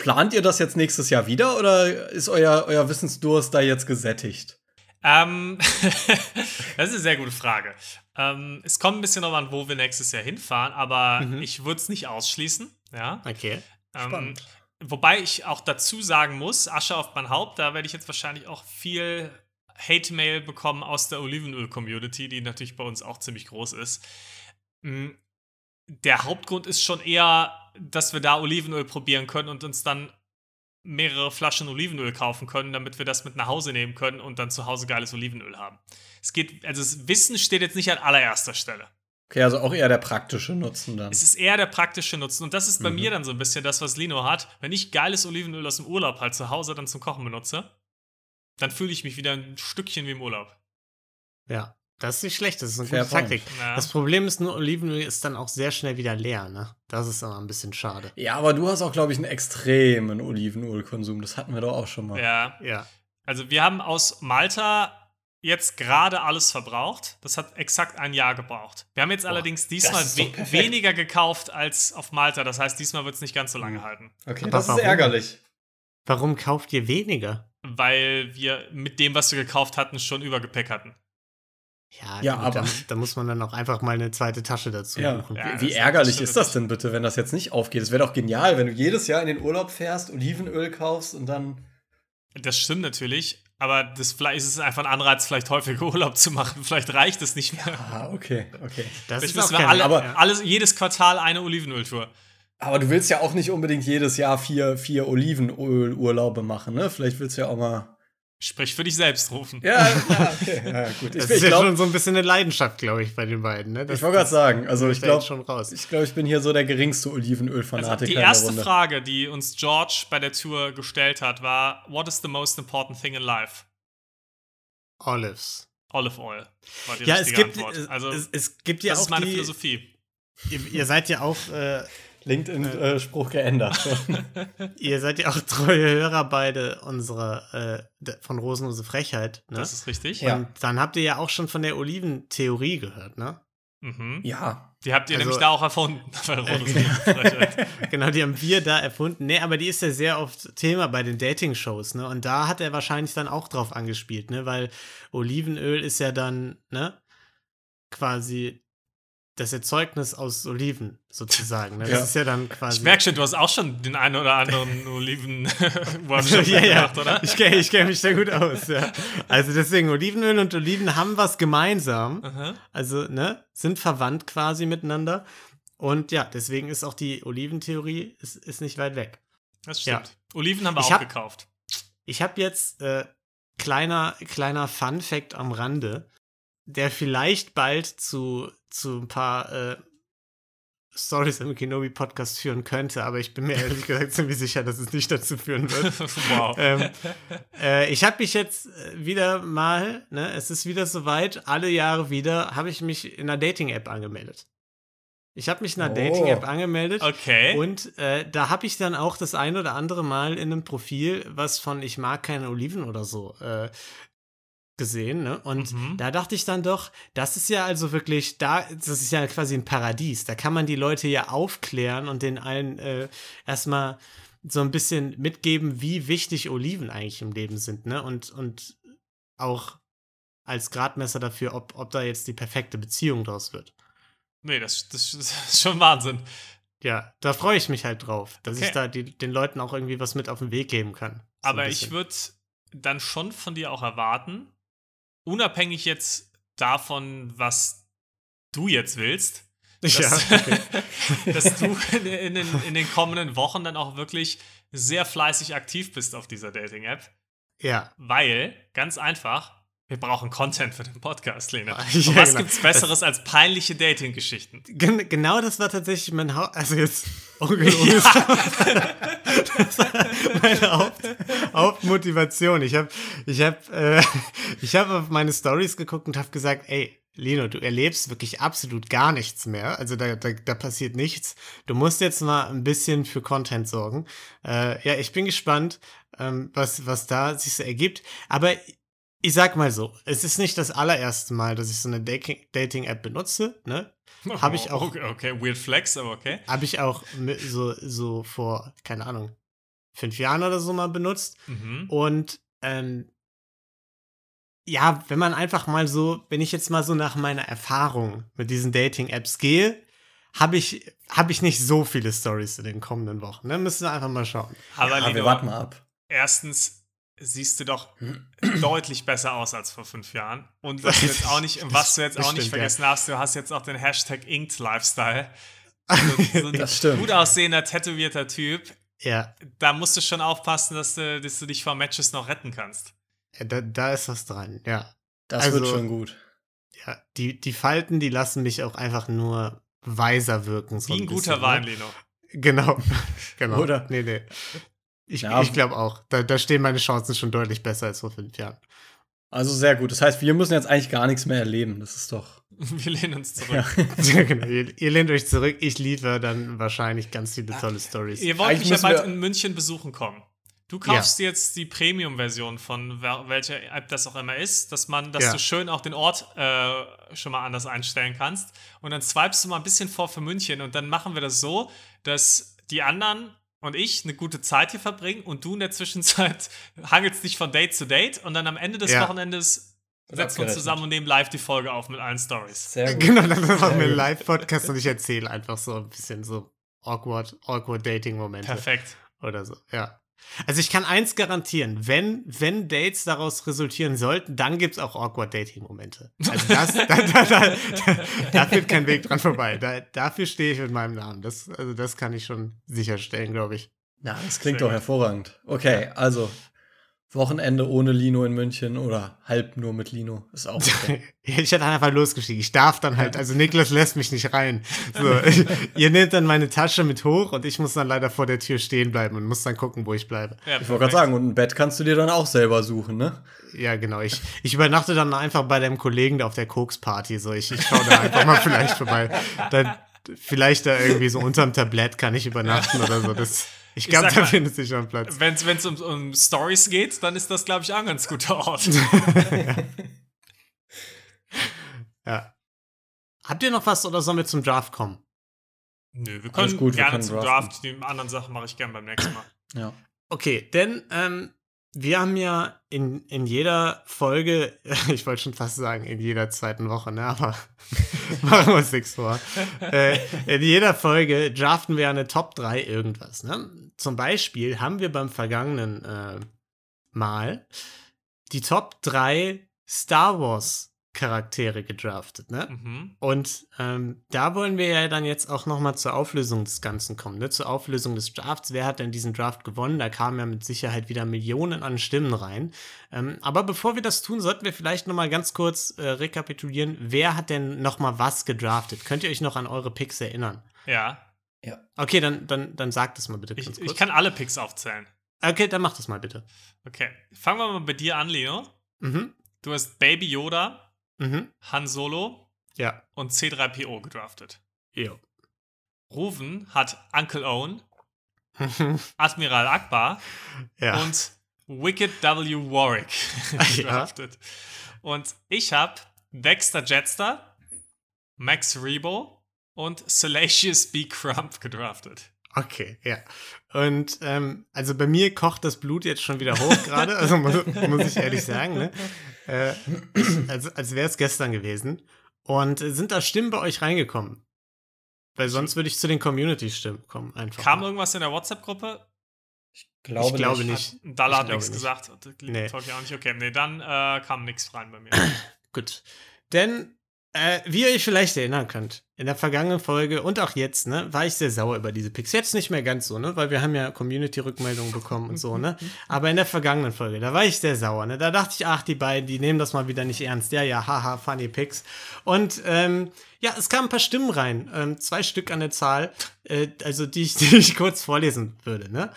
plant ihr das jetzt nächstes Jahr wieder oder ist euer, euer Wissensdurst da jetzt gesättigt? Ähm, das ist eine sehr gute Frage. Ähm, es kommt ein bisschen darauf an, wo wir nächstes Jahr hinfahren, aber Mhm. ich würde es nicht ausschließen. Ja. Okay. Ähm, Spannend. wobei ich auch dazu sagen muss, Asche auf mein Haupt, da werde ich jetzt wahrscheinlich auch viel Hate-Mail bekommen aus der Olivenöl-Community, die natürlich bei uns auch ziemlich groß ist. Mm, Der Hauptgrund ist schon eher, dass wir da Olivenöl probieren können und uns dann mehrere Flaschen Olivenöl kaufen können, damit wir das mit nach Hause nehmen können und dann zu Hause geiles Olivenöl haben. Es geht, also das Wissen steht jetzt nicht an allererster Stelle. Okay, also auch eher der praktische Nutzen dann. Es ist eher der praktische Nutzen. Und das ist bei Mhm. mir dann so ein bisschen das, was Lino hat. Wenn ich geiles Olivenöl aus dem Urlaub halt zu Hause dann zum Kochen benutze, dann fühle ich mich wieder ein Stückchen wie im Urlaub. Ja. Das ist nicht schlecht, das ist eine Fair gute. Taktik. Ja. Das Problem ist nur, Olivenöl ist dann auch sehr schnell wieder leer, ne? Das ist immer ein bisschen schade. Ja, aber du hast auch, glaube ich, einen extremen Olivenölkonsum. Das hatten wir doch auch schon mal. Ja, Ja. also wir haben aus Malta jetzt gerade alles verbraucht. Das hat exakt ein Jahr gebraucht. Wir haben jetzt allerdings diesmal ist we weniger gekauft als auf Malta. Das heißt, diesmal wird es nicht ganz so lange Mhm. halten. Okay, Aber das ist warum? ärgerlich. Warum kauft ihr weniger? Weil wir mit dem, was wir gekauft hatten, schon Übergepäck hatten. Ja, Ja, gut, aber- Da, muss man dann auch einfach mal eine zweite Tasche dazu Ja. buchen. Ja, Wie, ist- ärgerlich ist das denn bitte, wenn das jetzt nicht aufgeht? Es wäre doch genial, wenn du jedes Jahr in den Urlaub fährst, Olivenöl kaufst und dann. Das stimmt natürlich, aber das vielleicht ist es einfach ein Anreiz, vielleicht häufiger Urlaub zu machen. Vielleicht reicht es nicht mehr. Ah, okay, okay. Das Vielleicht ist auch wir alle, aber- alles, jedes Quartal eine Olivenöltour. Aber du willst ja auch nicht unbedingt jedes Jahr vier, vier Olivenöl-Urlaube machen, ne? Vielleicht willst du ja auch mal. Sprich für dich selbst rufen. Ja, ja okay. Ja, gut. Ich, Das ich ist ja glaube, schon so ein bisschen eine Leidenschaft, glaube ich, bei den beiden. Ne? Das, ich wollte gerade sagen, also ich glaube, jetzt schon raus. ich, glaub, ich bin hier so der geringste Also Olivenöl-Fanatiker die in der erste Runde. Frage, die uns George bei der Tour gestellt hat, war: What is the most important thing in life? Olives. Olive Oil. War die Ja, es richtige gibt, Antwort. Also, es, es gibt ja das auch ist meine die, Philosophie. Ihr, ihr seid ja auch, äh, LinkedIn-Spruch geändert. ihr seid ja auch treue Hörer beide unserer äh, von Rosenlose Frechheit. Ne? Das ist richtig. Ja. Und dann habt ihr ja auch schon von der Oliventheorie gehört, ne? Mhm. ja. Die habt ihr Also- nämlich da auch erfunden. Äh, genau. Genau, die haben wir da erfunden. Nee, aber die ist ja sehr oft Thema bei den Dating-Shows, ne? Und da hat er wahrscheinlich dann auch drauf angespielt, ne? Weil Olivenöl ist ja dann, ne? Quasi das Erzeugnis aus Oliven, sozusagen. Ne? Das Ja. ist ja dann quasi. Ich merke schon, du hast auch schon den einen oder anderen Oliven-Workshop ja, ja. gemacht, oder? Ich kenne ich kenn mich da gut aus, ja. Also deswegen, Olivenöl und Oliven haben was gemeinsam. Aha. Also, ne, sind verwandt quasi miteinander. Und ja, deswegen ist auch die Oliventheorie ist, ist nicht weit weg. Das Ja. stimmt. Oliven haben wir Ich auch hab- gekauft. Ich habe jetzt äh, kleiner, kleiner Fun-Fact am Rande, der vielleicht bald zu, zu ein paar äh, Stories im Kenobi-Podcast führen könnte, aber ich bin mir ehrlich gesagt ziemlich sicher, dass es nicht dazu führen wird. wow. ähm, äh, ich habe mich jetzt äh, wieder mal, ne, es ist wieder soweit, alle Jahre wieder, habe ich mich in einer Dating-App angemeldet. Ich habe mich in einer Oh. Dating-App angemeldet okay. und äh, da habe ich dann auch das ein oder andere Mal in einem Profil was von Ich mag keine Oliven oder so äh, gesehen. Ne? Und Mhm. da dachte ich dann doch, das ist ja also wirklich, da, das ist ja quasi ein Paradies. Da kann man die Leute ja aufklären und den allen äh, erstmal so ein bisschen mitgeben, wie wichtig Oliven eigentlich im Leben sind. Ne? Und, und auch als Gradmesser dafür, ob, ob da jetzt die perfekte Beziehung draus wird. nee, das, das, das ist schon Wahnsinn. ja, da freue ich mich halt drauf, dass Okay. ich da die, den Leuten auch irgendwie was mit auf den Weg geben kann. So Aber ich würde dann schon von dir auch erwarten, unabhängig jetzt davon, was du jetzt willst, Ja, dass, okay. dass du in, in, den, in den kommenden Wochen dann auch wirklich sehr fleißig aktiv bist auf dieser Dating-App. ja. Weil, ganz einfach, wir brauchen Content für den Podcast, Lena. Ja, was genau. gibt's Besseres als peinliche Dating-Geschichten? Gen genau das war tatsächlich mein Haupt. Also jetzt ungelogen. Das war meine Haupt Hauptmotivation. Ich habe ich hab, äh, ich hab auf meine Stories geguckt und habe gesagt, ey, Lino, du erlebst wirklich absolut gar nichts mehr. Also da, da, da passiert nichts. Du musst jetzt mal ein bisschen für Content sorgen. Äh, ja, ich bin gespannt, ähm, was, was da sich so ergibt. Aber ich sag mal so, es ist nicht das allererste Mal, dass ich so eine Dating- Dating-App benutze. Ne? Hab ich auch- Okay, okay, weird flex, aber okay. Habe ich auch so, so vor, keine Ahnung, fünf Jahren oder so mal benutzt. Mhm. Und ähm, ja, wenn man einfach mal so, wenn ich jetzt mal so nach meiner Erfahrung mit diesen Dating-Apps gehe, habe ich, hab ich nicht so viele Stories in den kommenden Wochen. Ne? Müssen wir einfach mal schauen. Aber Ja, wir Lino, warten mal ab. erstens siehst du doch deutlich besser aus als vor fünf Jahren. Und was du jetzt auch nicht, was du jetzt auch nicht stimmt, vergessen hast, du hast jetzt auch den Hashtag Inked Lifestyle. So, so ein Das stimmt. gut aussehender, tätowierter Typ. Ja, Da musst du schon aufpassen, dass du, dass du dich vor Matches noch retten kannst. da, da ist was dran, ja. Das Also- wird schon gut. Ja, die, die Falten, die lassen mich auch einfach nur weiser wirken. So Wie ein guter bisschen, Wein, ne? Lino. Genau, genau. Oder? Nee, nee. Ich, Ja. ich glaube auch. Da, da stehen meine Chancen schon deutlich besser als vor fünf Jahren. Also sehr gut. Das heißt, wir müssen jetzt eigentlich gar nichts mehr erleben. Das ist doch. Wir lehnen uns zurück. Ja. Ja, genau. ihr, ihr lehnt euch zurück. Ich liefere dann wahrscheinlich ganz viele tolle Stories. Ihr wollt Eigentlich mich ja bald in München besuchen kommen. Du kaufst jetzt die Premium-Version von wel- welcher App das auch immer ist, dass man, dass Ja. du schön auch den Ort äh, schon mal anders einstellen kannst. Und dann swipest du mal ein bisschen vor für München und dann machen wir das so, dass die anderen und ich eine gute Zeit hier verbringen und du in der Zwischenzeit hangelst dich von Date zu Date und dann am Ende des Ja. Wochenendes setzen wir uns zusammen und nehmen live die Folge auf mit allen Stories. Sehr Genau, dann machen wir einen gut. Live-Podcast und ich erzähle einfach so ein bisschen so awkward, awkward Dating-Momente. Perfekt. Oder so, ja. Also ich kann eins garantieren, wenn, wenn Dates daraus resultieren sollten, dann gibt es auch awkward Dating-Momente. Also das, da, da, da, da, führt kein Weg dran vorbei. Da, dafür stehe ich mit meinem Namen. Das, also das kann ich schon sicherstellen, glaube ich. Ja, das klingt Sehr doch hervorragend. Okay, also Wochenende ohne Lino in München oder halb nur mit Lino ist auch okay. Ich hätte einfach losgestiegen. Ich darf dann halt, also Niklas lässt mich nicht rein. So, ihr nehmt dann meine Tasche mit hoch und ich muss dann leider vor der Tür stehen bleiben und muss dann gucken, wo ich bleibe. Ja, ich wollte gerade sagen, und ein Bett kannst du dir dann auch selber suchen, ne? Ja, genau. Ich, ich übernachte dann einfach bei deinem Kollegen da auf der Koks-Party. So, ich, ich schaue da einfach mal vielleicht vorbei. Dann, vielleicht da irgendwie so unterm Tablett kann ich übernachten oder so. Das, ich glaube, da findet sich schon Platz. Wenn es um, um Stories geht, dann ist das, glaube ich, auch ein ganz guter Ort. Ja. Habt ihr noch was oder sollen wir zum Draft kommen? Nö, wir können gut, wir gerne können zum draften. Draft. Die anderen Sachen mache ich gerne beim nächsten Mal. Ja. Okay, denn ähm, wir haben ja in, in jeder Folge, ich wollte schon fast sagen, in jeder zweiten Woche, ne? Aber machen wir uns nichts vor. äh, in jeder Folge draften wir eine Top 3 irgendwas. Ne? Zum Beispiel haben wir beim vergangenen äh, Mal die Top 3 Star Wars Charaktere gedraftet, ne? Mhm. Und ähm, da wollen wir ja dann jetzt auch noch mal zur Auflösung des Ganzen kommen, ne? zur Auflösung des Drafts. Wer hat denn diesen Draft gewonnen? Da kamen ja mit Sicherheit wieder Millionen an Stimmen rein. Ähm, aber bevor wir das tun, sollten wir vielleicht noch mal ganz kurz äh, rekapitulieren, wer hat denn noch mal was gedraftet? Könnt ihr euch noch an eure Picks erinnern? Ja, Okay, dann, dann, dann sagt es mal bitte ganz ich, kurz. ich kann alle Picks aufzählen. okay, dann macht das mal bitte. Okay, fangen wir mal bei dir an, Leo. Mhm. Du hast Baby Yoda, Mhm. Han Solo Ja. und C3PO gedraftet. Jo. Ruven hat Uncle Owen, Admiral Akbar ja. und Wicked W. Warwick Ja. gedraftet. Und ich habe Dexter Jetster, Max Rebo und Salacious B. Crump gedraftet. Okay, ja. Und ähm, also bei mir kocht das Blut jetzt schon wieder hoch gerade, also muss, muss ich ehrlich sagen, ne? Äh, ich, als als wäre es gestern gewesen. Und äh, sind da Stimmen bei euch reingekommen? Weil sonst würde ich zu den Community-Stimmen kommen. Einfach. Kam irgendwas in der WhatsApp-Gruppe? Glaube ich glaube nicht. nicht. Dalla Ich hat glaube nichts nicht. gesagt. Nee. Nee. Talk ja auch nicht. Okay, nee, dann äh, kam nichts rein bei mir. Gut. Denn, äh, wie ihr euch vielleicht erinnern könnt, in der vergangenen Folge und auch jetzt, ne, war ich sehr sauer über diese Picks. Jetzt nicht mehr ganz so, ne, weil wir haben ja Community-Rückmeldungen bekommen und so, ne. Aber in der vergangenen Folge, da war ich sehr sauer, ne. Da dachte ich, ach, die beiden, die nehmen das mal wieder nicht ernst. Ja, ja, haha, funny Picks. Und, ähm, ja, es kamen ein paar Stimmen rein. Ähm, zwei Stück an der Zahl, äh, also die ich, die ich kurz vorlesen würde, ne.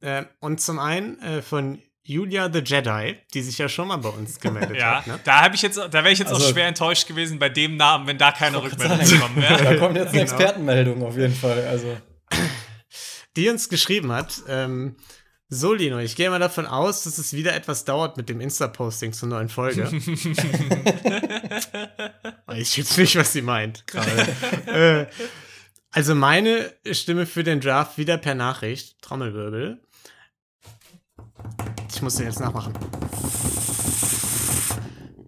Äh, und zum einen äh, von Julia the Jedi, die sich ja schon mal bei uns gemeldet Ja, hat, ne? da habe ich jetzt, da wäre ich jetzt auch Also- schwer enttäuscht gewesen bei dem Namen, wenn da keine Rückmeldung gekommen wäre. Da kommt jetzt eine Genau. Expertenmeldung auf jeden Fall. Also, die uns geschrieben hat, ähm, so Lino, ich gehe mal davon aus, dass es wieder etwas dauert mit dem Insta-Posting zur neuen Folge. ich weiß nicht, was sie meint gerade. äh, also meine Stimme für den Draft wieder per Nachricht, Trommelwirbel. Ich muss den jetzt nachmachen.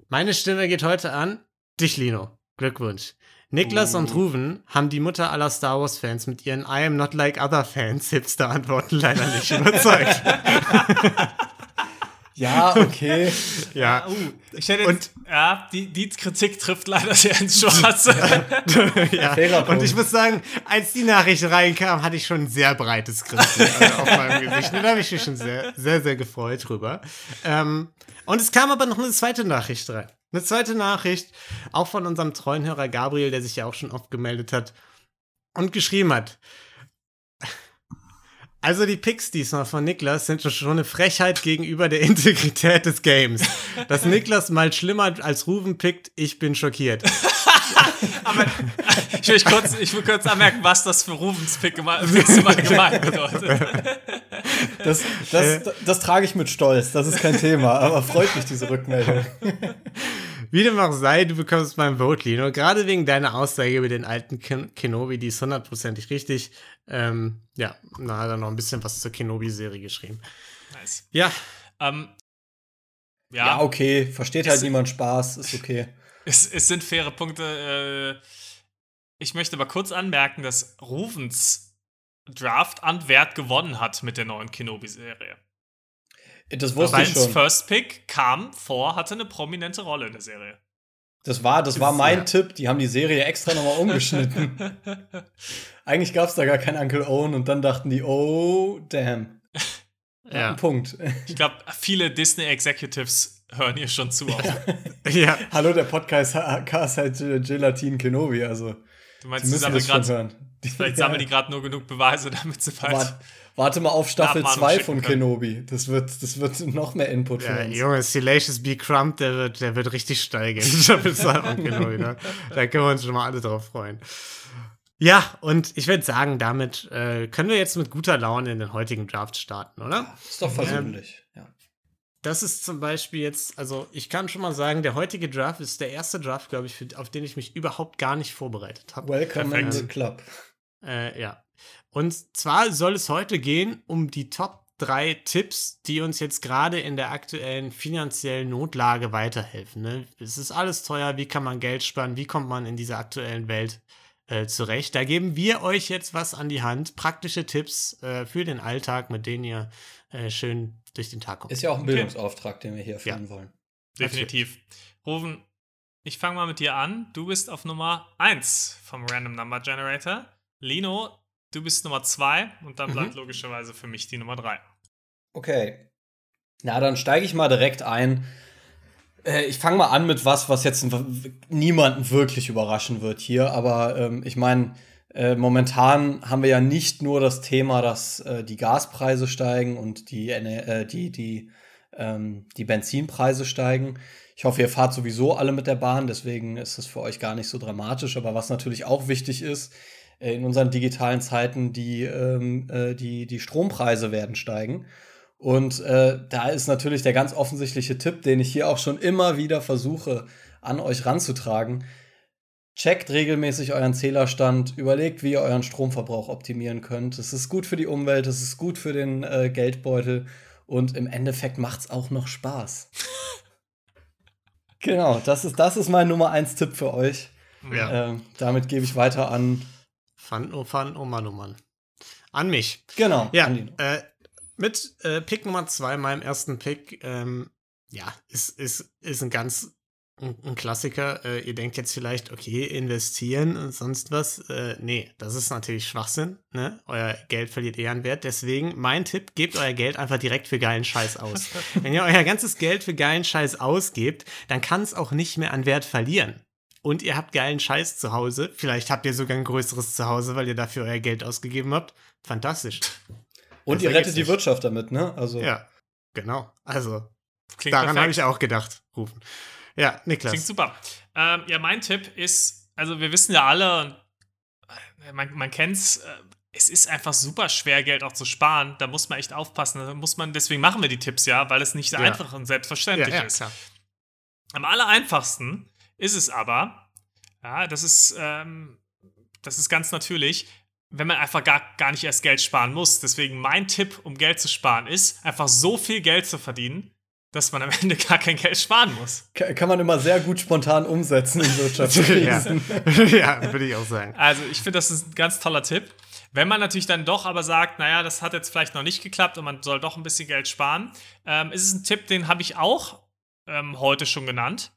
Meine Stimme geht heute an dich, Lino. Glückwunsch. Niklas und Ruven haben die Mutter aller Star Wars-Fans mit ihren I am not like other Fans Hipster-Antworten leider nicht überzeugt. ja, okay. ja. Uh, ich hätte Und- jetzt, ja, die, die Kritik trifft leider sehr ins Schwarze. ja. Und ich muss sagen, als die Nachricht reinkam, hatte ich schon ein sehr breites Grinsen äh, auf meinem Gesicht. Und Da habe ich mich schon sehr, sehr, sehr gefreut drüber. Ähm, und es kam aber noch eine zweite Nachricht rein. Eine zweite Nachricht, auch von unserem treuen Hörer Gabriel, der sich ja auch schon oft gemeldet hat und geschrieben hat. Also die Picks diesmal von Niklas sind schon eine Frechheit gegenüber der Integrität des Games. Dass Niklas mal schlimmer als Ruven pickt, ich bin schockiert. Aber ich will kurz, ich will kurz anmerken, was das für Rubens Pick gemeint bedeutet. Das, das, das, das trage ich mit Stolz. Das ist kein Thema. Aber freut mich diese Rückmeldung. Wie dem auch sei, du bekommst mein Vote, Lino. Gerade wegen deiner Aussage über den alten Ken Kenobi, die ist hundertprozentig richtig. Ähm, ja, da hat er noch ein bisschen was zur Kenobi-Serie geschrieben. Nice. Ja, Ähm, Ja, ja, okay. Versteht halt niemand Spaß. Ist okay. es, es sind faire Punkte. Äh, ich möchte aber kurz anmerken, dass Ruvens Draft an Wert gewonnen hat mit der neuen Kenobi-Serie. Das wusste Weil ich schon. First Pick kam vor, hatte eine prominente Rolle in der Serie. Das war, das war Ist- mein ja. Tipp. Die haben die Serie extra nochmal umgeschnitten. Eigentlich gab es da gar keinen Uncle Owen und dann dachten die, oh, damn. ja, Punkt. Ich glaube, viele Disney Executives hören hier schon zu. Auch. ja. Hallo, der Podcast Cast halt Gelatin Kenobi. Also, Du meinst, die sie müssen sammeln das schon gerade, hören. Die- vielleicht sammeln die gerade nur genug Beweise, damit sie bald. Wart, warte mal auf Staffel Abmahnung 2 schicken von können. Kenobi. Das wird, das wird noch mehr Input für Ja, uns. Junge, Salacious B. Crump, der wird, der wird richtig steigen. Ich hab jetzt auch Kenobi, ne? Da können wir uns schon mal alle drauf freuen. Ja, und ich würde sagen, damit äh, können wir jetzt mit guter Laune in den heutigen Draft starten, oder? ist doch versöhnlich. ja. Das ist zum Beispiel jetzt, also ich kann schon mal sagen, der heutige Draft ist der erste Draft, glaube ich, für, auf den ich mich überhaupt gar nicht vorbereitet habe. Welcome in Perfekt. the club. Äh, ja. Und zwar soll es heute gehen um die Top 3 Tipps, die uns jetzt gerade in der aktuellen finanziellen Notlage weiterhelfen. Ne? Es ist alles teuer, wie kann man Geld sparen, wie kommt man in dieser aktuellen Welt äh, zurecht. Da geben wir euch jetzt was an die Hand, praktische Tipps äh, für den Alltag, mit denen ihr äh, schön durch den Tag kommt. Ist ja auch ein. Bildungsauftrag, den wir hier erfüllen wollen. Definitiv. Ruven, ich fange mal mit dir an. Du bist auf Nummer 1 vom Random Number Generator. Lino, du bist Nummer 2 und dann Mhm. bleibt logischerweise für mich die Nummer 3. Okay. Na, dann steige ich mal direkt ein. Äh, ich fange mal an mit was, was jetzt niemanden wirklich überraschen wird hier. Aber ähm, ich meine, äh, momentan haben wir ja nicht nur das Thema, dass äh, die Gaspreise steigen und die, äh, die, die, ähm, die Benzinpreise steigen. Ich hoffe, ihr fahrt sowieso alle mit der Bahn, deswegen ist es für euch gar nicht so dramatisch. Aber was natürlich auch wichtig ist, in unseren digitalen Zeiten, die, ähm, äh, die, die Strompreise werden steigen. Und äh, da ist natürlich der ganz offensichtliche Tipp, den ich hier auch schon immer wieder versuche, an euch ranzutragen. Checkt regelmäßig euren Zählerstand, überlegt, wie ihr euren Stromverbrauch optimieren könnt. Es ist gut für die Umwelt, es ist gut für den äh, Geldbeutel und im Endeffekt macht es auch noch Spaß. genau, das ist, das ist mein Nummer 1 Tipp für euch. Ja. Ähm, damit gebe ich weiter an Fun, oh Fun, oh Mann, oh Mann. An mich. Genau. Ja, äh, mit äh, Pick Nummer zwei, meinem ersten Pick, ähm, ja, ist, ist, ist ein ganz ein, ein Klassiker. Äh, ihr denkt jetzt vielleicht, okay, investieren und sonst was. Äh, nee, das ist natürlich Schwachsinn. Ne? Euer Geld verliert eher an Wert. Deswegen mein Tipp, gebt euer Geld einfach direkt für geilen Scheiß aus. Wenn ihr euer ganzes Geld für geilen Scheiß ausgebt, dann kann es auch nicht mehr an Wert verlieren. Und ihr habt geilen Scheiß zu Hause. Vielleicht habt ihr sogar ein größeres Zuhause, weil ihr dafür euer Geld ausgegeben habt. Fantastisch. Und besser ihr rettet die. Wirtschaft damit, ne? Also Ja, genau. Also, Klingt daran habe ich auch gedacht, rufen. Ja, Niklas. Klingt super. Ähm, ja, mein Tipp ist, also wir wissen ja alle, man, man kennt es, äh, es ist einfach super schwer, Geld auch zu sparen. Da muss man echt aufpassen. Da muss man, deswegen machen wir die Tipps ja, weil es nicht so Ja. einfach und selbstverständlich ja, ja, ist. klar. Am aller einfachsten ist es aber, ja, das ist, ähm, das ist ganz natürlich, wenn man einfach gar, gar nicht erst Geld sparen muss. Deswegen mein Tipp, um Geld zu sparen, ist, einfach so viel Geld zu verdienen, dass man am Ende gar kein Geld sparen muss. ka- kann man immer sehr gut spontan umsetzen in Wirtschaftskrisen. ja, würde ich auch sagen. Also, ich finde, das ist ein ganz toller Tipp. Wenn man natürlich dann doch aber sagt, naja, das hat jetzt vielleicht noch nicht geklappt und man soll doch ein bisschen Geld sparen, ähm, ist es ein Tipp, den habe ich auch ähm, heute schon genannt.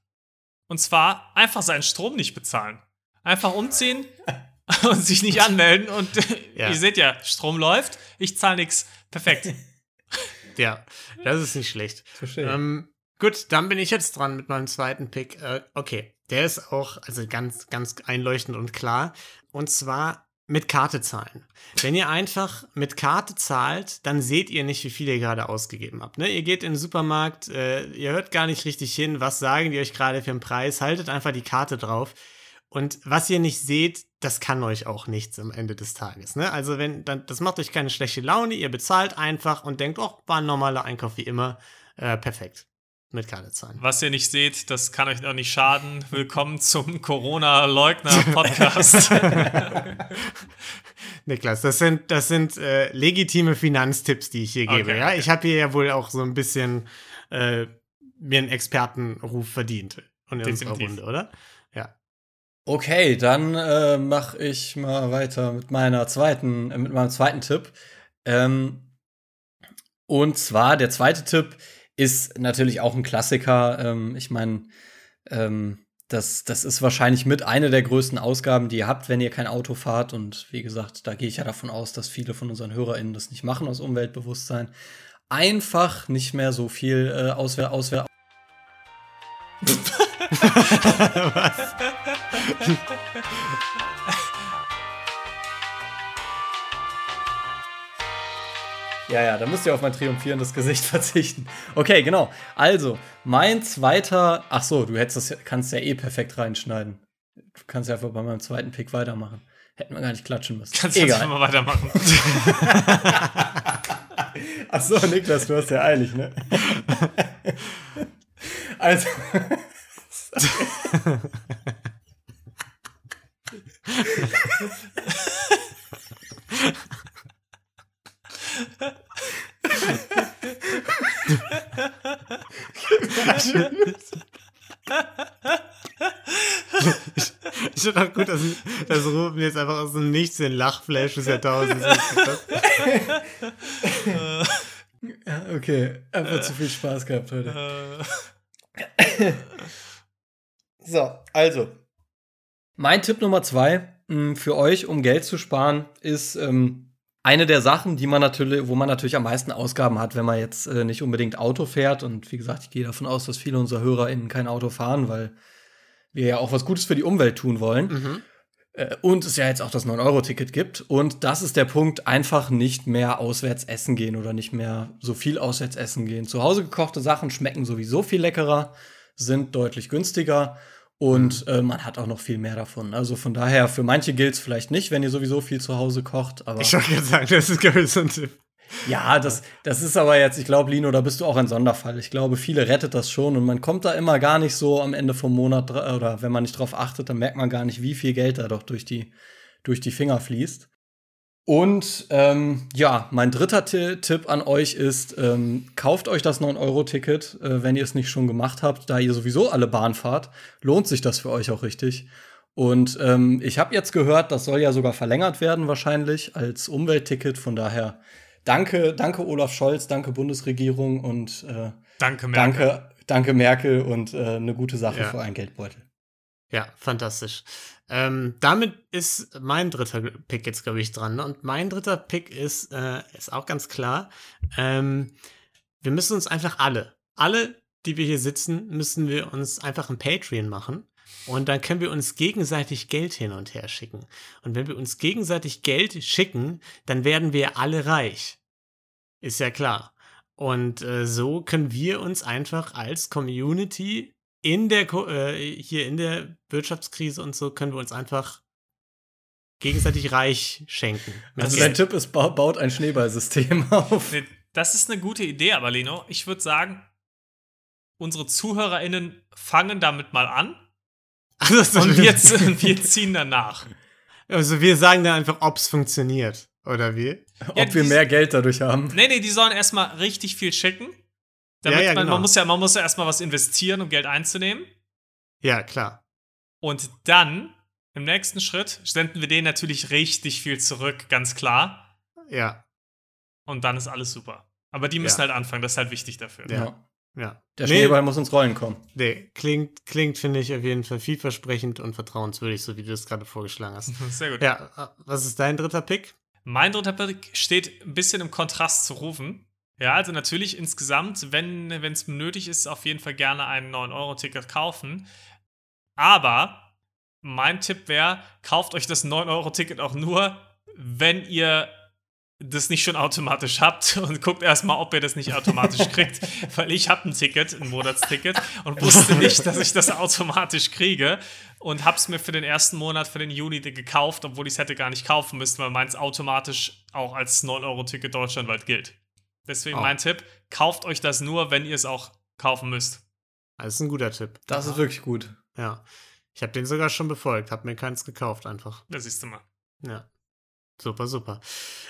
Und zwar einfach seinen Strom nicht bezahlen. Einfach umziehen und sich nicht anmelden. Und Ja. ihr seht ja, Strom läuft, ich zahle nichts. Perfekt. Ja, das ist nicht schlecht. Verstehe. Ähm, gut, dann bin ich jetzt dran mit meinem zweiten Pick. Äh, okay, der ist auch also ganz, ganz einleuchtend und klar. Und zwar mit Karte zahlen. Wenn ihr einfach mit Karte zahlt, dann seht ihr nicht, wie viel ihr gerade ausgegeben habt. Ne? Ihr geht in den Supermarkt, äh, ihr hört gar nicht richtig hin, was sagen die euch gerade für einen Preis, haltet einfach die Karte drauf. Und was ihr nicht seht, das kann euch auch nichts am Ende des Tages. Ne? Also wenn, dann, das macht euch keine schlechte Laune, ihr bezahlt einfach und denkt, oh, war ein normaler Einkauf wie immer. Äh, perfekt. Mit Karte zahlen. Was ihr nicht seht, das kann euch auch nicht schaden. Willkommen zum Corona-Leugner-Podcast. Niklas, das sind, das sind äh, legitime Finanztipps, die ich hier gebe. Okay, ja? okay. Ich habe hier ja wohl auch so ein bisschen äh, mir einen Expertenruf verdient in unserer Definitiv. Runde, oder? Ja. Okay, dann äh, mache ich mal weiter mit meiner zweiten, äh, mit meinem zweiten Tipp. Ähm, und zwar der zweite Tipp ist natürlich auch ein Klassiker. Ähm, ich meine, ähm, das, das ist wahrscheinlich mit einer der größten Ausgaben, die ihr habt, wenn ihr kein Auto fahrt. Und wie gesagt, da gehe ich ja davon aus, dass viele von unseren HörerInnen das nicht machen aus Umweltbewusstsein. Einfach nicht mehr so viel äh, Auswehr, Auswehr, Ja, ja, da müsst ihr auf mein triumphierendes Gesicht verzichten. Okay, genau. Also, mein zweiter. Ach so, du hättest das, ja- kannst ja eh perfekt reinschneiden. Du kannst ja einfach bei meinem zweiten Pick weitermachen. Hätten wir gar nicht klatschen müssen. Kannst jetzt Egal. mal weitermachen. Ach so, Niklas, du hast ja eilig, ne? also. Finde auch gut, dass, dass Ruben jetzt einfach aus dem Nichts den Lachflash des Jahrtausends Ja, okay. Einfach zu viel Spaß gehabt heute. Äh, So, also. Mein Tipp Nummer zwei mh, für euch, um Geld zu sparen, ist ähm, eine der Sachen, die man natürlich, wo man natürlich am meisten Ausgaben hat, wenn man jetzt äh, nicht unbedingt Auto fährt. Und wie gesagt, ich gehe davon aus, dass viele unserer HörerInnen kein Auto fahren, weil wir ja auch was Gutes für die Umwelt tun wollen. mhm. Äh, Und es ja jetzt auch das 9-Euro-Ticket gibt. Und das ist der Punkt, einfach nicht mehr auswärts essen gehen oder nicht mehr so viel auswärts essen gehen. Zu Hause gekochte Sachen schmecken sowieso viel leckerer, sind deutlich günstiger und äh, man hat auch noch viel mehr davon. Also von daher, für manche gilt es vielleicht nicht, wenn ihr sowieso viel zu Hause kocht. Aber Ich wollte gerade sagen, das ist glaube ich so ein Tipp. Ja, das, das ist aber jetzt, ich glaube, Lino, da bist du auch ein Sonderfall. Ich glaube, viele rettet das schon und man kommt da immer gar nicht so am Ende vom Monat oder wenn man nicht drauf achtet, dann merkt man gar nicht, wie viel Geld da doch durch die, durch die Finger fließt. Und ähm, ja, mein dritter Ti- Tipp an euch ist, ähm, kauft euch das 9-Euro-Ticket, äh, wenn ihr es nicht schon gemacht habt, da ihr sowieso alle Bahn fahrt, lohnt sich das für euch auch richtig. Und ähm, ich habe jetzt gehört, das soll ja sogar verlängert werden wahrscheinlich als Umweltticket. Von daher danke, danke Olaf Scholz, danke Bundesregierung und äh, Danke, Merkel. danke, danke Merkel und äh, eine gute Sache Ja. für einen Geldbeutel. Ja, fantastisch. Ähm, damit ist mein dritter Pick jetzt, glaube ich, dran. Ne? Und mein dritter Pick ist, äh, ist auch ganz klar. Ähm, wir müssen uns einfach alle, alle, die wir hier sitzen, müssen wir uns einfach ein Patreon machen. Und dann können wir uns gegenseitig Geld hin und her schicken. Und wenn wir uns gegenseitig Geld schicken, dann werden wir alle reich. Ist ja klar. Und äh, so können wir uns einfach als Community in der Ko äh, hier in der Wirtschaftskrise und so können wir uns einfach gegenseitig reich schenken. Also dein Tipp ist, ba baut ein Schneeballsystem auf. Das ist eine gute Idee, aber Lino, ich würde sagen, unsere ZuhörerInnen fangen damit mal an Also, und wir, wir ziehen danach. also wir sagen dann einfach, ob es funktioniert. Oder wie? Ob Ja, wir dies- mehr Geld dadurch haben. Nee, nee, die sollen erstmal richtig viel schicken. Damit Ja, ja, man, genau. man muss ja, man muss ja erstmal was investieren, um Geld einzunehmen. Ja, klar. Und dann, im nächsten Schritt, senden wir denen natürlich richtig viel zurück, ganz klar. Ja, Und dann ist alles super. Aber die müssen Ja. halt anfangen, das ist halt wichtig dafür. Ja. Ja. Der Nee, Schneeball muss ins Rollen kommen. Nee, klingt, klingt finde ich, auf jeden Fall vielversprechend und vertrauenswürdig, so wie du es gerade vorgeschlagen hast. Sehr gut. Ja, äh, was ist dein dritter Pick? Mein dritter Pick steht ein bisschen im Kontrast zu Rufen. Ja, also natürlich insgesamt, wenn es nötig ist, auf jeden Fall gerne ein 9-Euro-Ticket kaufen. Aber mein Tipp wäre, kauft euch das 9-Euro-Ticket auch nur, wenn ihr das nicht schon automatisch habt und guckt erstmal, ob ihr das nicht automatisch kriegt. Weil ich habe ein Ticket, ein Monatsticket und wusste nicht, dass ich das automatisch kriege und habe es mir für den ersten Monat, für den Juni gekauft, obwohl ich es hätte gar nicht kaufen müssen, weil meins automatisch auch als 9-Euro-Ticket deutschlandweit gilt. Deswegen Oh. mein Tipp, kauft euch das nur, wenn ihr es auch kaufen müsst. Das ist ein guter Tipp. Das ist wirklich gut. Ja. Ich habe den sogar schon befolgt, habe mir keins gekauft einfach. Das siehst du mal. Ja. Super, super.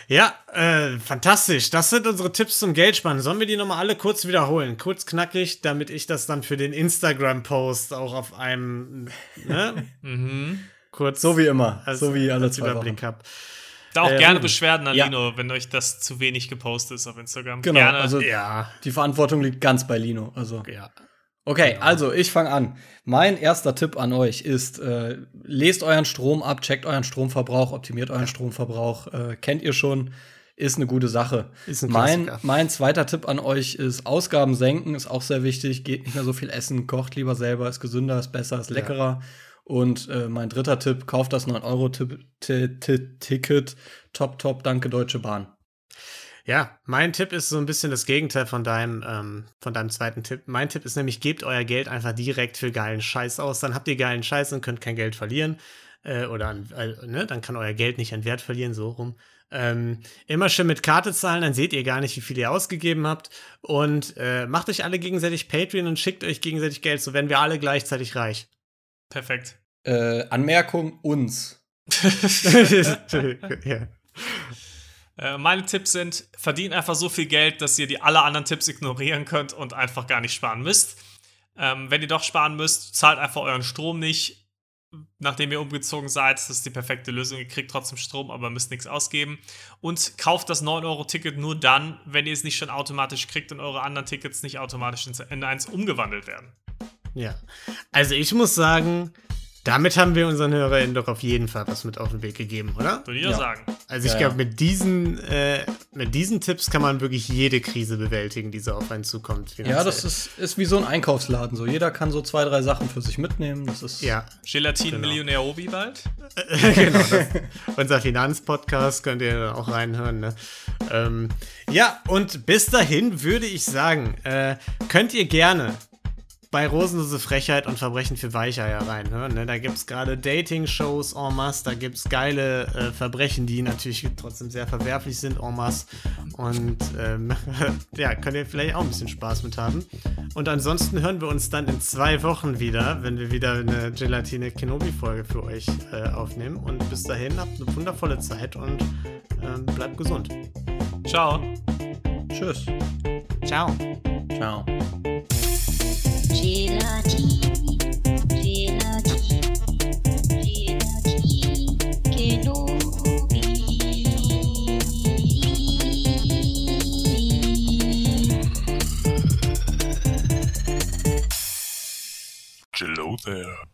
Ja, äh, fantastisch. Das sind unsere Tipps zum Geldspannen. Sollen wir die nochmal alle kurz wiederholen? Kurz knackig, damit ich das dann für den Instagram-Post auch auf einem, ne, Mhm. kurz So wie immer. als, so wie alle als zwei Überblick Wochen. habe. Da auch Ähm, gerne Beschwerden an ja. Lino, wenn euch das zu wenig gepostet ist auf Instagram. Genau, Gerne. also Ja, die Verantwortung liegt ganz bei Lino. Also. ja. Okay, Genau. also ich fange an. Mein erster Tipp an euch ist, äh, lest euren Strom ab, checkt euren Stromverbrauch, optimiert euren Stromverbrauch. Äh, kennt ihr schon, ist eine gute Sache. Ist ein mein, mein zweiter Tipp an euch ist, Ausgaben senken, ist auch sehr wichtig. Geht nicht mehr so viel essen, kocht lieber selber, ist gesünder, ist besser, ist leckerer. Und äh, mein dritter Tipp, kauft das 9-Euro-Ticket. Top, top, danke Deutsche Bahn. Ja, mein Tipp ist so ein bisschen das Gegenteil von deinem, ähm, von deinem zweiten Tipp. Mein Tipp ist nämlich, gebt euer Geld einfach direkt für geilen Scheiß aus. Dann habt ihr geilen Scheiß und könnt kein Geld verlieren. Äh, oder an, äh, ne? dann kann euer Geld nicht an Wert verlieren, so rum. Ähm, immer schön mit Karte zahlen, dann seht ihr gar nicht, wie viel ihr ausgegeben habt. Und äh, macht euch alle gegenseitig Patreon und schickt euch gegenseitig Geld, so werden wir alle gleichzeitig reich. Perfekt. Äh, Anmerkung uns. ja. Äh, meine Tipps sind, verdient einfach so viel Geld, dass ihr die alle anderen Tipps ignorieren könnt und einfach gar nicht sparen müsst. Ähm, wenn ihr doch sparen müsst, zahlt einfach euren Strom nicht, nachdem ihr umgezogen seid. Das ist die perfekte Lösung. Ihr kriegt trotzdem Strom, aber müsst nichts ausgeben. Und kauft das 9-Euro-Ticket nur dann, wenn ihr es nicht schon automatisch kriegt und eure anderen Tickets nicht automatisch ins- in eins umgewandelt werden. Ja. Also ich muss sagen, damit haben wir unseren HörerInnen doch auf jeden Fall was mit auf den Weg gegeben, oder? Würde ich Ja. sagen. Also ich Ja, glaube, ja. mit diesen, äh, mit diesen Tipps kann man wirklich jede Krise bewältigen, die so auf einen zukommt. Ja, finanziell. das ist, ist wie so ein Einkaufsladen. So, jeder kann so zwei, drei Sachen für sich mitnehmen. Das ist Ja, Gelatin-Millionär Obi bald. genau. Das, unser Finanzpodcast könnt ihr auch reinhören. Ne? Ähm, ja, und bis dahin würde ich sagen, äh, könnt ihr gerne bei Rosenlose Frechheit und Verbrechen für Weicheier reinhören. Ne? Da gibt es gerade Dating-Shows en masse, da gibt es geile äh, Verbrechen, die natürlich trotzdem sehr verwerflich sind en masse. Und ähm, ja, könnt ihr vielleicht auch ein bisschen Spaß mit haben. Und ansonsten hören wir uns dann in zwei Wochen wieder, wenn wir wieder eine Gelatine Kenobi-Folge für euch äh, aufnehmen. Und bis dahin habt eine wundervolle Zeit und ähm, bleibt gesund. Ciao. Tschüss. Ciao. Ciao. Hello there.